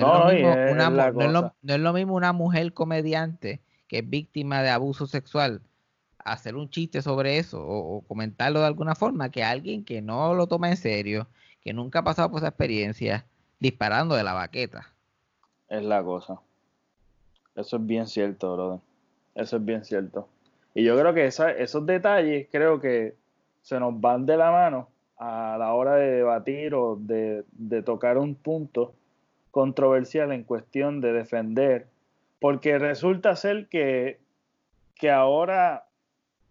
No, es lo mismo una mujer comediante que es víctima de abuso sexual hacer un chiste sobre eso o, comentarlo de alguna forma que alguien que no lo toma en serio, que nunca ha pasado por esa experiencia, disparando de la baqueta. Es la cosa. Eso es bien cierto, brother. Eso es bien cierto. Y yo creo que esos detalles creo que se nos van de la mano a la hora de debatir o de, de tocar un punto controversial en cuestión de defender, porque resulta ser que, que ahora,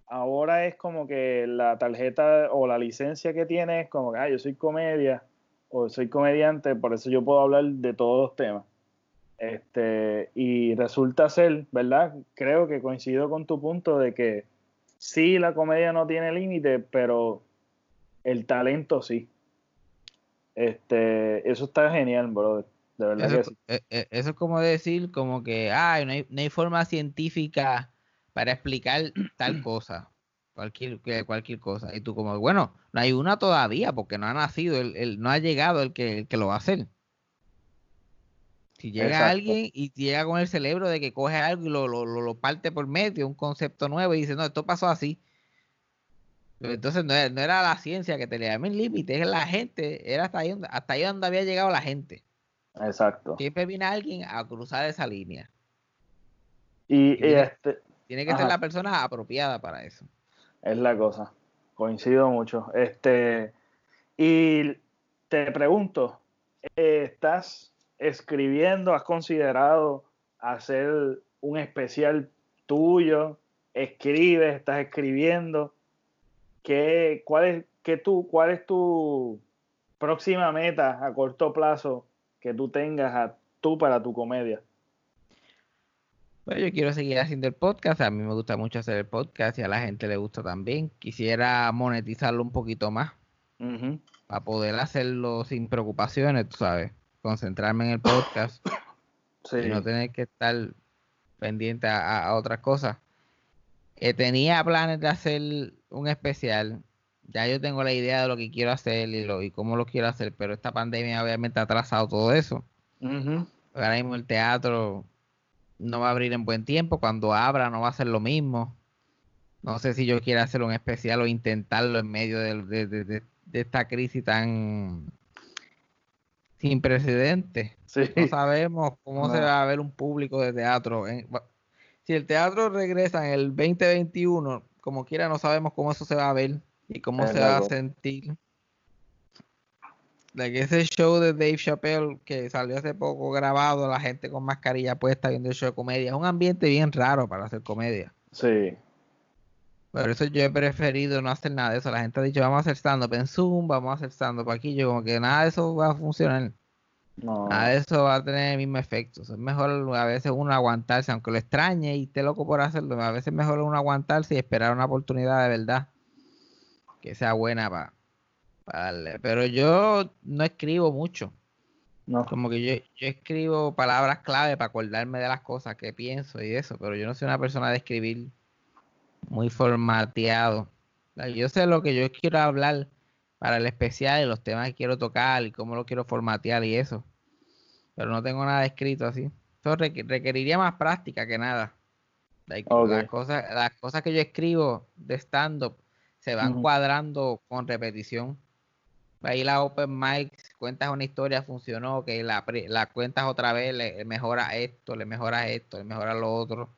ahora es como que la tarjeta o la licencia que tiene es como que ah, yo soy comedia o soy comediante, por eso yo puedo hablar de todos los temas. Este, y resulta ser, ¿verdad? Creo que coincido con tu punto de que sí, la comedia no tiene límite, pero el talento sí. Este, eso está genial, bro. De verdad eso, eh, eso es como decir, como que, ay, no hay, no hay forma científica para explicar tal cosa cualquier, cualquier cosa. Y tú como, bueno, no hay una todavía porque no ha nacido, el, no ha llegado el que, que lo va a hacer. Si llega alguien y llega con el cerebro de que coge algo y lo, lo, lo, parte por medio, un concepto nuevo, y dice, no, esto pasó así. entonces no era, la ciencia que te le daba el límite, es la gente, era hasta ahí, hasta ahí donde había llegado la gente. Exacto. Siempre viene alguien a cruzar esa línea. Y, este, tiene que ser la persona apropiada para eso. Es la cosa. Coincido mucho. Este, y te pregunto, ¿estás escribiendo? ¿Has considerado hacer un especial tuyo? ¿Escribes? ¿Estás escribiendo? ¿Qué, cuál, es, qué tú, ¿Cuál es tu próxima meta a corto plazo que tú tengas a, tú para tu comedia? Pues yo quiero seguir haciendo el podcast, a mí me gusta mucho hacer el podcast y a la gente le gusta también. Quisiera monetizarlo un poquito más para poder hacerlo sin preocupaciones, tú sabes, concentrarme en el podcast y no tener que estar pendiente a, otras cosas. Eh, tenía planes de hacer un especial, ya yo tengo la idea de lo que quiero hacer y, lo, y cómo lo quiero hacer, pero esta pandemia obviamente ha atrasado todo eso. Ahora mismo el teatro no va a abrir en buen tiempo. Cuando abra no va a ser lo mismo. No sé si yo quiero hacer un especial o intentarlo en medio de, esta crisis tan sin precedentes. No sabemos cómo se va a ver un público de teatro. si el teatro regresa en el 2021, como quiera, no sabemos cómo eso se va a ver y cómo se va a sentir de que ese show de Dave Chappelle que salió hace poco grabado, la gente con mascarilla puesta viendo el show de comedia, es un ambiente bien raro para hacer comedia. Sí. Por eso yo he preferido no hacer nada de eso. La gente ha dicho, vamos a hacer stand-up en Zoom, vamos a hacer stand-up aquí. Yo como que nada de eso va a funcionar. No. Nada de eso va a tener el mismo efecto. Es mejor a veces uno aguantarse, aunque lo extrañe y esté loco por hacerlo. A veces es mejor uno aguantarse y esperar una oportunidad de verdad que sea buena para Vale, pero yo no escribo mucho. No. Como que yo, yo escribo palabras clave para acordarme de las cosas que pienso y eso, pero yo no soy una persona de escribir muy formateado. Yo sé lo que yo quiero hablar para el especial y los temas que quiero tocar y cómo lo quiero formatear y eso. Pero no tengo nada escrito así. Eso requeriría más práctica que nada. las, cosas, las cosas que yo escribo de stand-up se van cuadrando con repetición ahí la open mic, cuentas una historia, funcionó, que la, la cuentas otra vez, le mejora esto, le mejora esto, le mejora lo otro.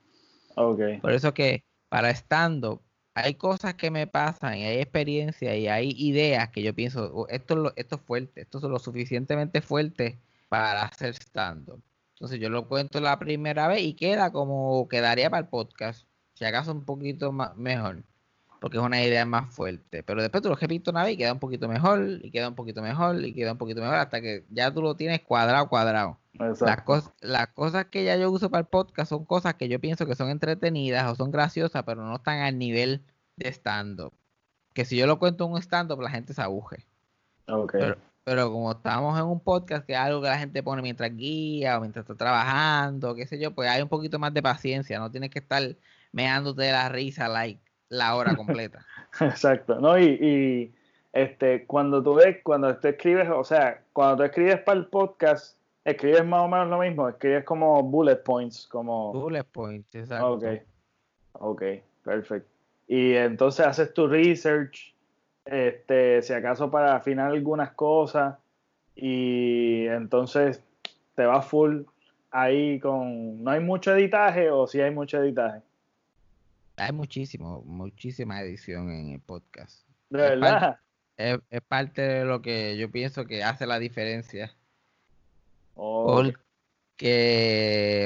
Okay. Por eso que para stand-up hay cosas que me pasan y hay experiencias y hay ideas que yo pienso, oh, esto, esto es fuerte, esto es lo suficientemente fuerte para hacer stand-up. Entonces yo lo cuento la primera vez y queda como quedaría para el podcast, si acaso un poquito más, mejor porque es una idea más fuerte. Pero después tú lo repito una vez y queda un poquito mejor, y queda un poquito mejor, y queda un poquito mejor, hasta que ya tú lo tienes cuadrado, cuadrado. Las, las cosas que ya yo uso para el podcast son cosas que yo pienso que son entretenidas o son graciosas, pero no están al nivel de stand-up. Que si yo lo cuento en un stand-up, la gente se aguje. Pero, pero, como estamos en un podcast, que es algo que la gente pone mientras guía o mientras está trabajando, qué sé yo, pues hay un poquito más de paciencia. No tienes que estar meándote de la risa, like la hora completa. Exacto, ¿no? Y, este, cuando tú ves, cuando tú escribes, o sea, cuando tú escribes para el podcast, escribes más o menos lo mismo, escribes como bullet points, como... Bullet points, exacto. Ok, ok, perfecto. Y entonces haces tu research, este, si acaso para afinar algunas cosas, y entonces te vas full ahí con... ¿No hay mucho editaje o si sí hay mucho editaje? Hay muchísimo, muchísima edición en el podcast. De verdad. Es, parte de lo que yo pienso que hace la diferencia. Porque,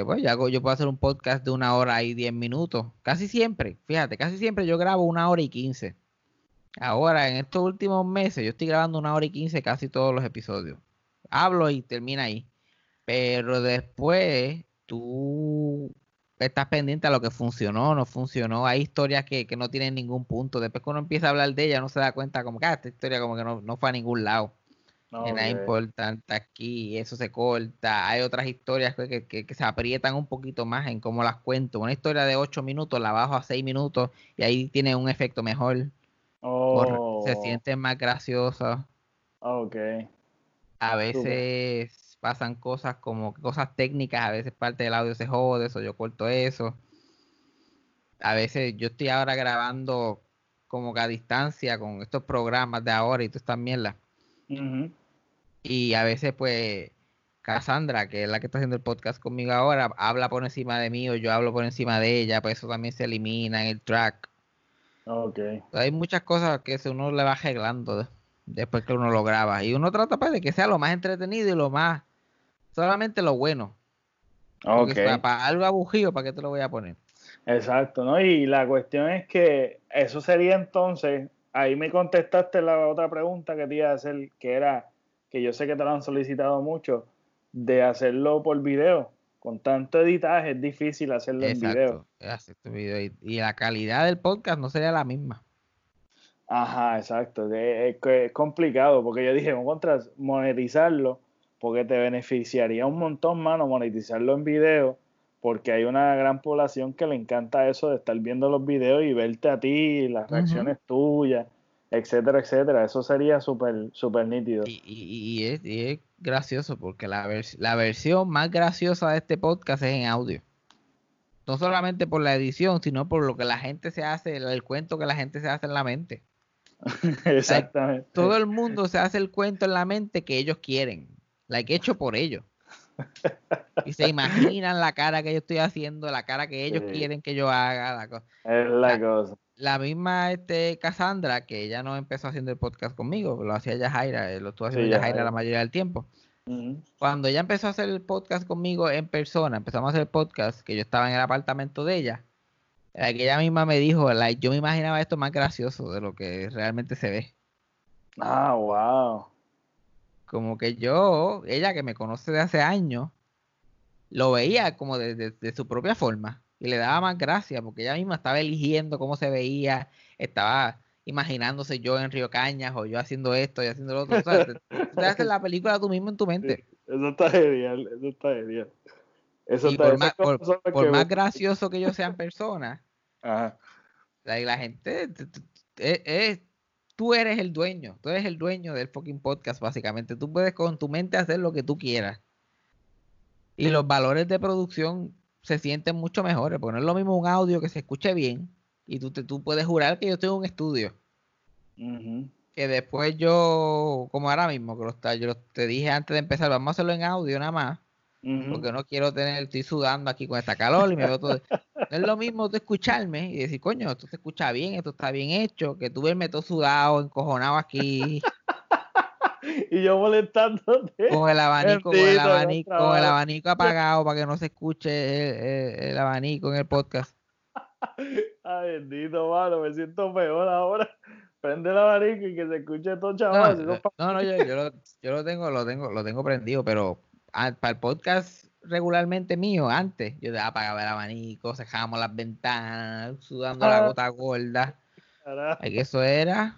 bueno, yo, yo puedo hacer un podcast de una hora y diez minutos. Casi siempre, fíjate, casi siempre yo grabo una hora y quince. Ahora, en estos últimos meses, yo estoy grabando una hora y quince casi todos los episodios. Hablo y termina ahí. Pero después, tú estás pendiente a lo que funcionó, no funcionó. Hay historias que, no tienen ningún punto. Después que uno empieza a hablar de ella, no se da cuenta como que ah, esta historia como que no, fue a ningún lado. Okay. importante aquí, eso se corta. Hay otras historias que, que, se aprietan un poquito más en cómo las cuento. Una historia de 8 minutos la bajo a 6 minutos y ahí tiene un efecto mejor. Oh. se siente más graciosa. Ok. A veces pasan cosas como cosas técnicas, a veces parte del audio se jode, eso yo corto eso. A veces yo estoy ahora grabando como que a distancia con estos programas de ahora y tú estás mierdas. Y a veces, pues, Cassandra, que es la que está haciendo el podcast conmigo ahora, habla por encima de mí o yo hablo por encima de ella, pues eso también se elimina en el track. Ok. Hay muchas cosas que uno le va arreglando después que uno lo graba. Y uno trata pues, de que sea lo más entretenido y lo más. Solamente lo bueno. Ok. para, algo aburrido, ¿para qué te lo voy a poner? Exacto, ¿no? Y la cuestión es que eso sería entonces ahí me contestaste la otra pregunta que te iba a hacer, que era, que yo sé que te lo han solicitado mucho, de hacerlo por video. Con tanto editaje es difícil hacerlo en video. video. Y, la calidad del podcast no sería la misma. Ajá, exacto. Es, es complicado porque yo dije, contra monetizarlo, porque te beneficiaría un montón, mano, monetizarlo en video porque hay una gran población que le encanta eso de estar viendo los videos y verte a ti, las reacciones tuyas, etcétera, etcétera. Eso sería súper súper nítido. Y, es, gracioso porque la, la versión más graciosa de este podcast es en audio. No solamente por la edición, sino por lo que la gente se hace, el, cuento que la gente se hace en la mente. Exactamente. todo el mundo se hace el cuento en la mente que ellos quieren, la que hecho por ellos. Y se imaginan la cara que yo estoy haciendo, la cara que ellos quieren que yo haga. La cosa. Es la, cosa. La misma este, Cassandra, que ella no empezó haciendo el podcast conmigo, lo hacía Yajaira, eh, lo estuvo haciendo Yajaira la mayoría del tiempo. Cuando ella empezó a hacer el podcast conmigo en persona, empezamos a hacer el podcast, que yo estaba en el apartamento de ella, que ella misma me dijo, yo me imaginaba esto más gracioso de lo que realmente se ve. Ah, wow como que yo, ella que me conoce de hace años, lo veía como de, su propia forma y le daba más gracia porque ella misma estaba eligiendo cómo se veía, estaba imaginándose yo en Río Cañas o yo haciendo esto y haciendo lo otro. te, haces la película tú mismo en tu mente. Eso está genial, eso está genial. Eso y por, más, por, más gracioso que yo sea en persona, La, la gente es, tú eres el dueño, tú eres el dueño del fucking podcast, básicamente. Tú puedes con tu mente hacer lo que tú quieras. Y los valores de producción se sienten mucho mejores, porque no es lo mismo un audio que se escuche bien y tú, te, tú puedes jurar que yo estoy en un estudio. Que después yo, como ahora mismo, que yo te dije antes de empezar, vamos a hacerlo en audio nada más. Porque no quiero tener, estoy sudando aquí con esta calor y me veo todo. No es lo mismo tú escucharme y decir, coño, esto se escucha bien, esto está bien hecho, que tú verme todo sudado, encojonado aquí. y yo molestándote. Con el abanico, con el abanico, con el abanico apagado para que no se escuche el, abanico en el podcast. Ay, bendito, mano, me siento peor ahora. Prende el abanico y que se escuche todo chaval. No, no, yo, yo, lo, yo lo tengo, lo tengo, lo tengo prendido, pero para el podcast regularmente mío, antes, yo apagaba el abanico, cerrábamos las ventanas, sudando la ah. gota gorda. Que eso era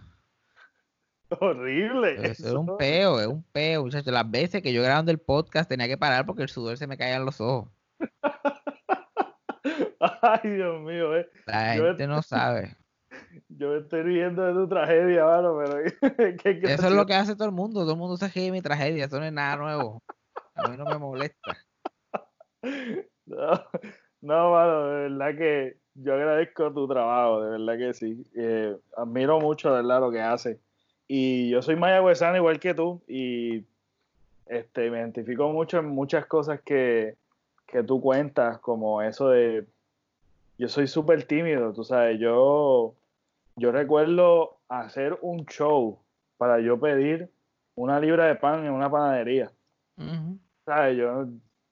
horrible. Eso, era un peo, es un peo, muchachos. Las veces que yo grabando el podcast tenía que parar porque el sudor se me caía en los ojos. Ay, Dios mío, eh. La gente no sabe. Yo me estoy riendo de tu tragedia, mano, pero eso es lo que hace todo el mundo. Todo el mundo se ríe de mi tragedia. Eso no es nada nuevo. A mí no me molesta. No, no, mano, de verdad que yo agradezco tu trabajo, de verdad que sí. Eh, admiro mucho, de verdad, lo que hace. Y yo soy mayagüezano igual que tú y este, me identifico mucho en muchas cosas que, que tú cuentas, como eso de... Yo soy súper tímido, tú sabes, yo, yo recuerdo hacer un show para yo pedir una libra de pan en una panadería. ¿Sabes? Yo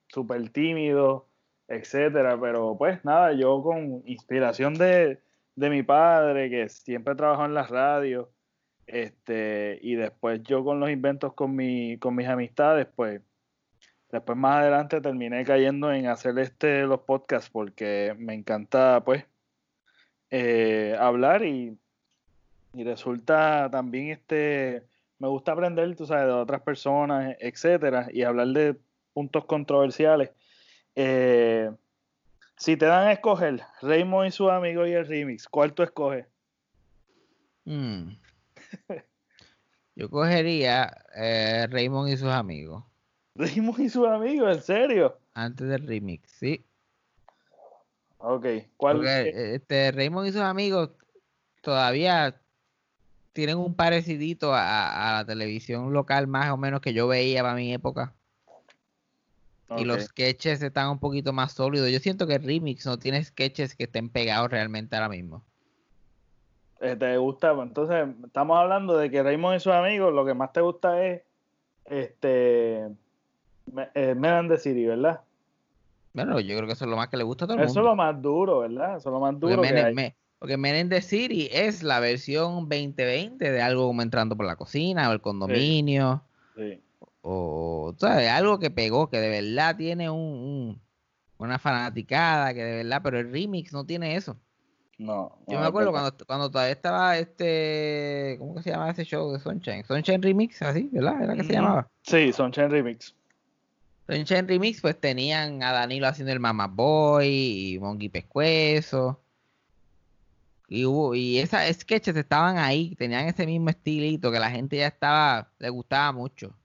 súper tímido, etcétera, pero pues nada, yo con inspiración de, mi padre, que siempre trabajó en las radios, este, y después yo con los inventos con, mi, con mis amistades, pues después más adelante terminé cayendo en hacer este los podcasts porque me encanta pues eh, hablar y, y resulta también este me gusta aprender, tú sabes, de otras personas, etcétera, y hablar de puntos controversiales. Eh, si te dan a escoger Raymond y sus amigos y el remix, ¿cuál tú escoges? Mm. Yo cogería eh, Raymond y sus amigos. Raymond y sus amigos, ¿en serio? Antes del remix, sí. Ok, ¿cuál? Porque, este, Raymond y sus amigos todavía tienen un parecidito a, la televisión local más o menos que yo veía para mi época. Y los sketches están un poquito más sólidos. Yo siento que remix no tiene sketches que estén pegados realmente ahora mismo. Eh, ¿Te gusta? Entonces, estamos hablando de que Raymond y sus amigos, lo que más te gusta es este eh, Medan de City, ¿verdad? Bueno, yo creo que eso es lo más que le gusta a todo el mundo. Eso es lo más duro, ¿verdad? Eso es lo más duro. que hay. Porque Menendez City es la versión 2020 de algo como entrando por la cocina o el condominio. Sí. O, ¿sabes? Algo que pegó, que de verdad tiene un, una fanaticada, que de verdad, pero el remix no tiene eso. No. Yo me acuerdo cuando, cuando todavía estaba este. ¿Cómo que se llamaba ese show de Sunshine? Sunshine Remix, así, ¿verdad? ¿Era que se llamaba? Sí, Sunshine Remix. Sunshine Remix, pues tenían a Danilo haciendo el Mama Boy y Monkey Pescuezo. Y hubo, y esas sketches estaban ahí, tenían ese mismo estilito que la gente ya estaba, le gustaba mucho.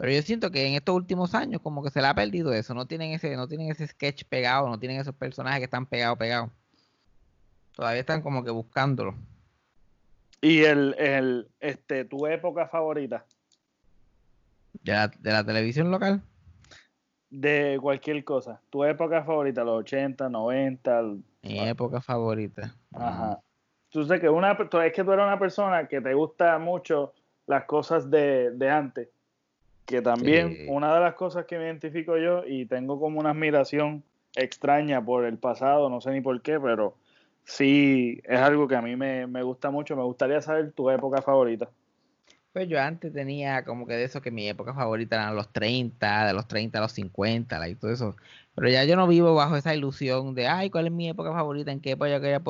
Pero yo siento que en estos últimos años como que se le ha perdido eso, no tienen ese, no tienen ese sketch pegado, no tienen esos personajes que están pegados, pegados. Todavía están como que buscándolo. ¿Y el, el este, tu época favorita? ¿De la, de la televisión local? De cualquier cosa. ¿Tu época favorita? ¿Los 80, 90? Mi época favorita. Ajá. Tú sé que una, es que tú eres una persona que te gusta mucho las cosas de, antes. Que también una de las cosas que me identifico yo y tengo como una admiración extraña por el pasado, no sé ni por qué, pero sí es algo que a mí me, me gusta mucho. Me gustaría saber tu época favorita. Pues yo antes tenía como que de eso que mi época favorita eran los 30, de los 30 a los 50, y todo eso. Pero ya yo no vivo bajo esa ilusión de, ay, ¿cuál es mi época favorita? ¿En qué época yo quería,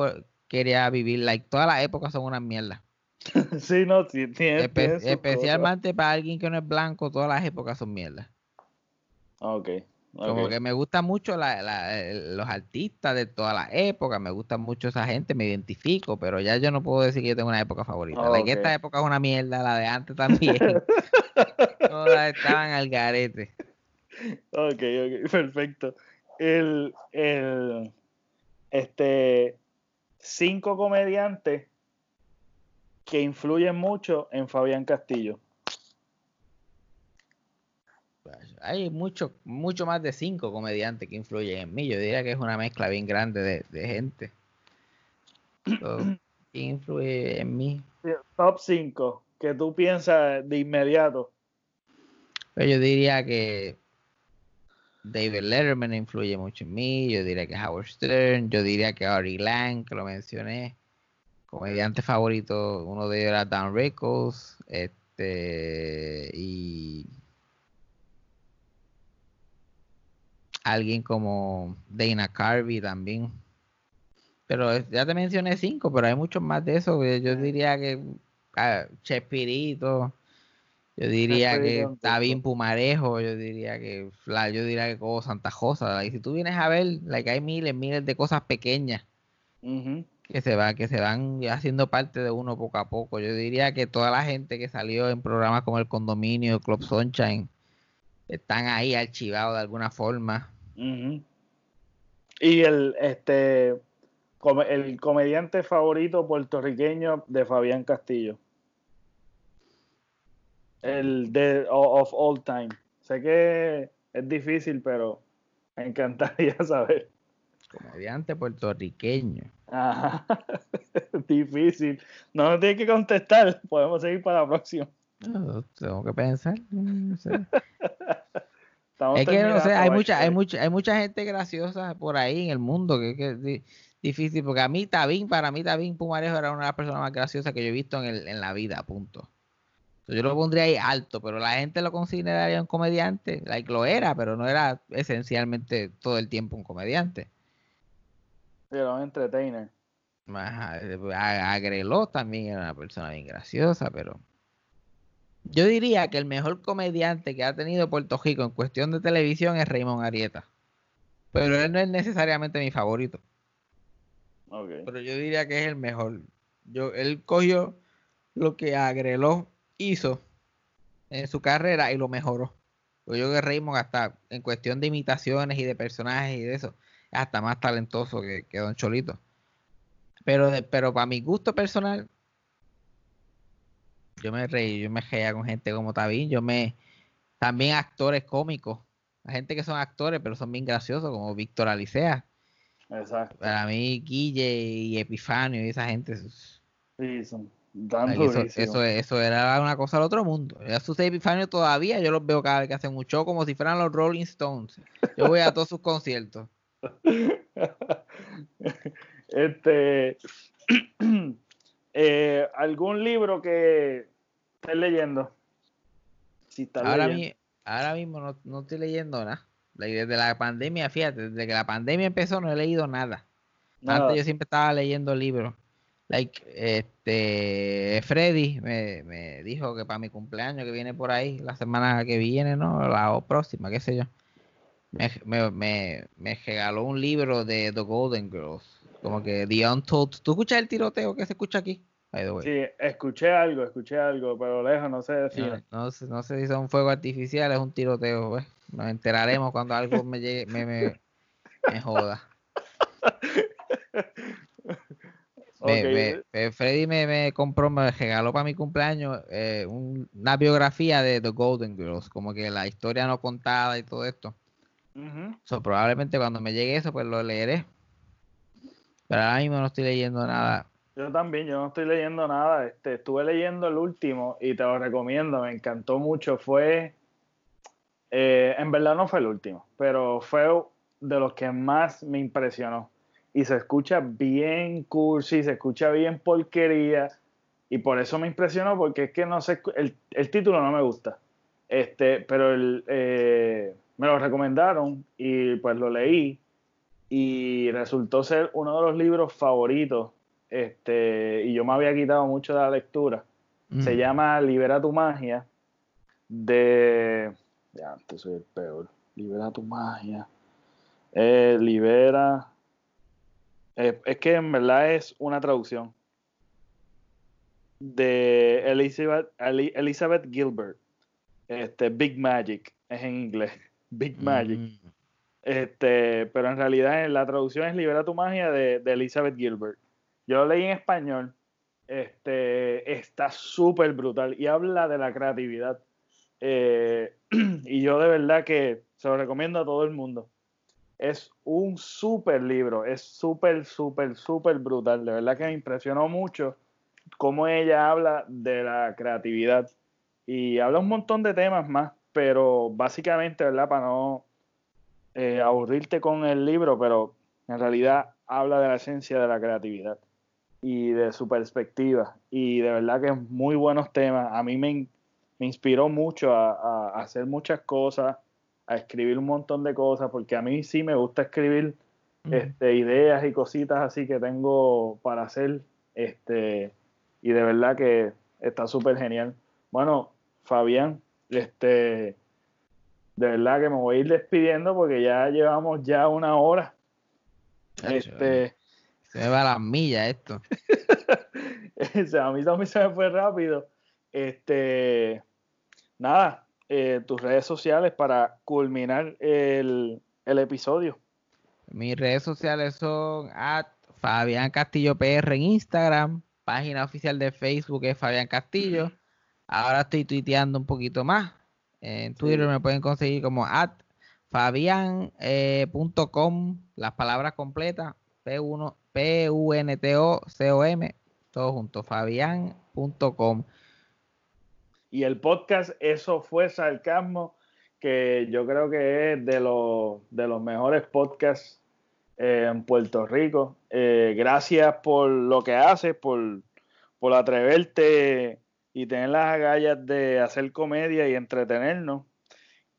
quería vivir? Like, todas las épocas son una mierda. sí, no, sí, Especialmente para alguien que no es blanco, todas las épocas son mierda. Ok. Como que me gustan mucho los artistas de todas las épocas, me gusta mucho esa gente, me identifico, pero ya yo no puedo decir que yo tengo una época favorita. La que esta época es una mierda, la de antes también. Todas estaban al garete. Ok, ok, perfecto. El, el, este, cinco comediantes que influyen mucho en Fabián Castillo hay mucho, mucho más de cinco comediantes que influyen en mí. Yo diría que es una mezcla bien grande de, gente. ¿Quién influye en mí? Top 5 que tú piensas de inmediato. Pues yo diría que David Letterman influye mucho en mí. Yo diría que Howard Stern. Yo diría que Ari Lang, que lo mencioné. Comediante favorito, uno de ellos era Dan Rickles. Este, y alguien como Dana Carvey también. Pero ya te mencioné cinco, pero hay muchos más de eso. Yo diría que ah, Chespirito, yo diría que David Pumarejo, yo diría que yo diría que como Santa Josa. Y si tú vienes a ver, like, hay miles, miles de cosas pequeñas que se van, que se van haciendo parte de uno poco a poco. Yo diría que toda la gente que salió en programas como el Condominio, Club Sunshine, están ahí archivados de alguna forma. Y el este el comediante favorito puertorriqueño de Fabián Castillo. El de of all time. Sé que es difícil, pero me encantaría saber. Comediante puertorriqueño. difícil. No, no tienes que contestar. Podemos seguir para la próxima. tengo que pensar. es que no sé, hay mucha, hay mucha, hay mucha gente graciosa por ahí en el mundo que, es difícil, porque a mí Tabín, para mí Tabín Pumarejo era una de las personas más graciosas que yo he visto en, en la vida, punto. yo lo pondría ahí alto, pero la gente lo consideraría un comediante, like, lo era, pero no era esencialmente todo el tiempo un comediante. Era un entertainer. Agreló también era una persona bien graciosa, pero Yo diría que el mejor comediante que ha tenido Puerto Rico en cuestión de televisión es Raymond Arieta. Pero él no es necesariamente mi favorito. Pero yo diría que es el mejor. Yo, él cogió lo que Agreló hizo en su carrera y lo mejoró. Pues yo que Raymond hasta en cuestión de imitaciones y de personajes y de eso, es hasta más talentoso que, Don Cholito. Pero, pero para mi gusto personal, yo me reí, yo me reía con gente como Tabín, yo me también actores cómicos, la gente que son actores pero son bien graciosos como Víctor Alicea. Exacto. Para mí Guille y Epifanio y esa gente sí, son eso, eso, era una cosa al otro mundo. Ya sus Epifanio todavía yo los veo cada vez que hacen un show como si fueran los Rolling Stones. Yo voy a todos sus conciertos. Este eh, algún libro que estés leyendo. ahora, ahora mismo no, no, estoy leyendo nada. Desde la pandemia, fíjate, desde que la pandemia empezó no he leído nada. Antes yo siempre estaba leyendo libros. Like, este, Freddy me, me, dijo que para mi cumpleaños que viene por ahí, la semana que viene, ¿no? La próxima, qué sé yo. Me, me, me, regaló un libro de The Golden Girls. Como que The Untold. ¿Tú escuchas el tiroteo que se escucha aquí? Sí, escuché algo, escuché algo, pero lejos no sé decir. No, no, sé si son fuego artificial, es un tiroteo, pues. Nos enteraremos cuando algo me llegue, me, me, me joda. Freddy me, compró, me regaló para mi cumpleaños eh, una biografía de The Golden Girls, como que la historia no contada y todo esto. Probablemente cuando me llegue eso, pues lo leeré. Pero ahora mismo no estoy leyendo nada. Yo también, yo no estoy leyendo nada. Este, estuve leyendo el último y te lo recomiendo, me encantó mucho. Fue, eh, en verdad no fue el último, pero fue de los que más me impresionó y se escucha bien cursi, se escucha bien porquería y por eso me impresionó porque es que no sé, el, el título no me gusta, este, pero el, eh, me lo recomendaron y pues lo leí y resultó ser uno de los libros favoritos este, y yo me había quitado mucho de la lectura. Se llama Libera tu magia de... Ya, antes soy el peor. Libera tu magia. Eh, libera eh, es que en verdad es una traducción de Elizabeth, Elizabeth Gilbert. Este, Big Magic es en inglés. Big Magic. Mm. Este, pero en realidad la traducción es Libera tu magia de, Elizabeth Gilbert. Yo lo leí en español. Este, está súper brutal y habla de la creatividad. Eh, y yo de verdad que se lo recomiendo a todo el mundo es un súper libro, es súper, súper, súper brutal. De verdad que me impresionó mucho cómo ella habla de la creatividad y habla un montón de temas más, pero básicamente, ¿verdad? Para no eh, aburrirte con el libro, pero en realidad habla de la esencia de la creatividad y de su perspectiva. Y de verdad que es muy buenos temas. A mí me, inspiró mucho a hacer muchas cosas a escribir un montón de cosas, porque a mí sí me gusta escribir este, ideas y cositas así que tengo para hacer, este, y de verdad que está súper genial. Bueno, Fabián, este, de verdad que me voy a ir despidiendo porque ya llevamos ya una hora. Este, se me va a las millas esto. a mí también se me fue rápido. Este, nada, eh, tus redes sociales para culminar el, episodio. Mis redes sociales son at Fabián Castillo PR en Instagram, página oficial de Facebook es Fabián Castillo. Ahora estoy tuiteando un poquito más. En Twitter me pueden conseguir como at fabian.com, eh, las palabras completas, P1, P-U-N-T-O-C-O-M, todo junto, fabian.com. Y el podcast, eso fue sarcasmo, que yo creo que es de los, de los mejores podcasts eh, en Puerto Rico. Eh, gracias por lo que haces, por, por atreverte y tener las agallas de hacer comedia y entretenernos,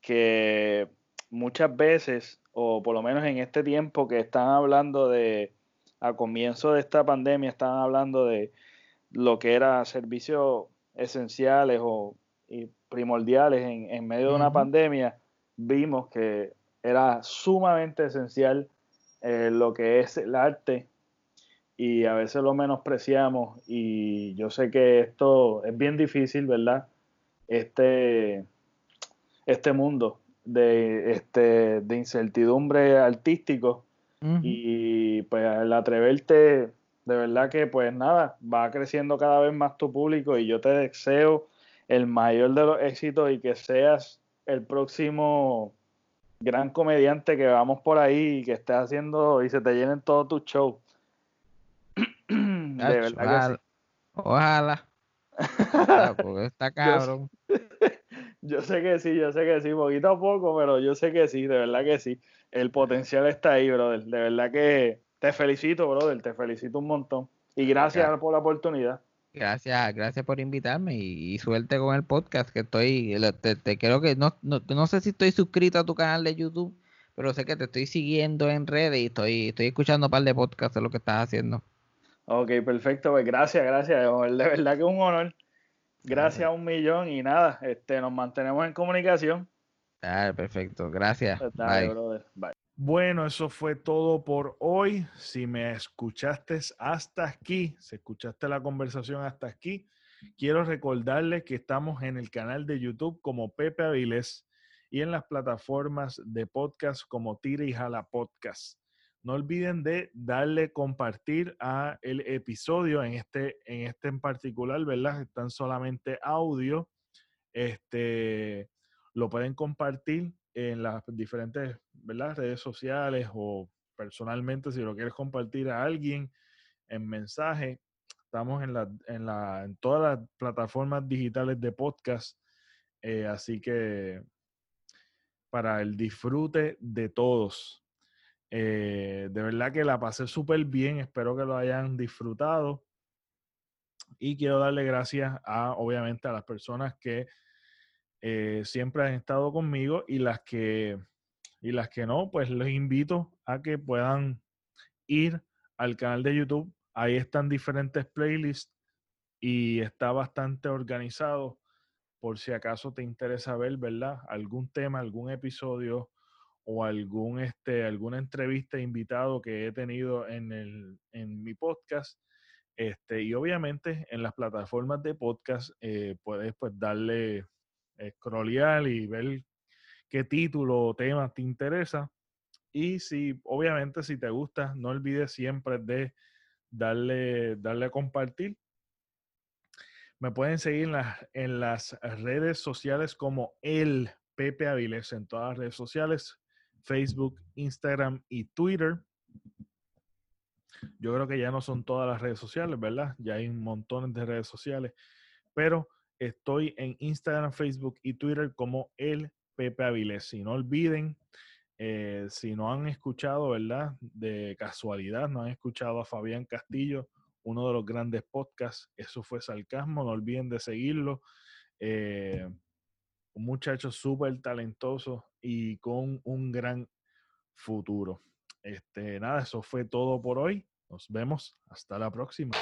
que muchas veces, o por lo menos en este tiempo que están hablando de, a comienzo de esta pandemia, están hablando de lo que era servicio esenciales o y primordiales en, medio de una pandemia, vimos que era sumamente esencial eh, lo que es el arte y a veces lo menospreciamos y yo sé que esto es bien difícil, ¿verdad? Este, este mundo de, este, de incertidumbre artístico y pues al atreverte, de verdad que pues nada, va creciendo cada vez más tu público y yo te deseo el mayor de los éxitos y que seas el próximo gran comediante que vamos por ahí y que estés haciendo y se te llenen todos tus shows. De verdad Ojalá. Ojalá. porque está cabrón. Yo sé que sí, yo sé que sí, poquito a poco, pero yo sé que sí, de verdad que sí. El potencial está ahí, brother. De verdad que te felicito, brother, te felicito un montón. Y gracias por la oportunidad. Gracias, gracias por invitarme y, suerte con el podcast que estoy, te, creo que no, no, no, sé si estoy suscrito a tu canal de YouTube, pero sé que te estoy siguiendo en redes y estoy, estoy escuchando un par de podcasts de lo que estás haciendo. Ok, perfecto, pues gracias, gracias, de verdad que es un honor. Gracias a un millón y nada, este, nos mantenemos en comunicación. Dale, perfecto, gracias. Pues Bye. Bueno, eso fue todo por hoy. Si me escuchaste hasta aquí, si escuchaste la conversación hasta aquí, quiero recordarles que estamos en el canal de YouTube como Pepe Avilés y en las plataformas de podcast como Tira y Jala Podcast. No olviden de darle compartir a el episodio en este en este en particular, ¿verdad? Están solamente audio. Este lo pueden compartir en las diferentes ¿verdad? redes sociales o personalmente si lo quieres compartir a alguien en mensaje. Estamos en, la, en, la, en todas las plataformas digitales de podcast. Eh, así que para el disfrute de todos. Eh, de verdad que la pasé súper bien, espero que lo hayan disfrutado. Y quiero darle gracias a, obviamente, a las personas que eh, siempre han estado conmigo y las que y las que no, pues les invito a que puedan ir al canal de YouTube. Ahí están diferentes playlists y está bastante organizado por si acaso te interesa ver, ¿verdad? Algún tema, algún episodio o algún, este, alguna entrevista invitado que he tenido en, el, en mi podcast. Este, y obviamente en las plataformas de podcast eh, puedes pues darle scrollear y ver qué título o tema te interesa. Y si, obviamente, si te gusta, no olvides siempre de darle, darle a compartir. Me pueden seguir en las, en las redes sociales como el Pepe Avilés en todas las redes sociales. Facebook, Instagram y Twitter. Yo creo que ya no son todas las redes sociales, ¿verdad? Ya hay montones de redes sociales, pero estoy en Instagram, Facebook y Twitter como el Pepe Avilés. Si no olviden, eh, si no han escuchado, ¿verdad? De casualidad, no han escuchado a Fabián Castillo, uno de los grandes podcasts, eso fue Sarcasmo, no olviden de seguirlo. Eh, un muchacho súper talentoso y con un gran futuro. Este, nada, eso fue todo por hoy. Nos vemos. Hasta la próxima.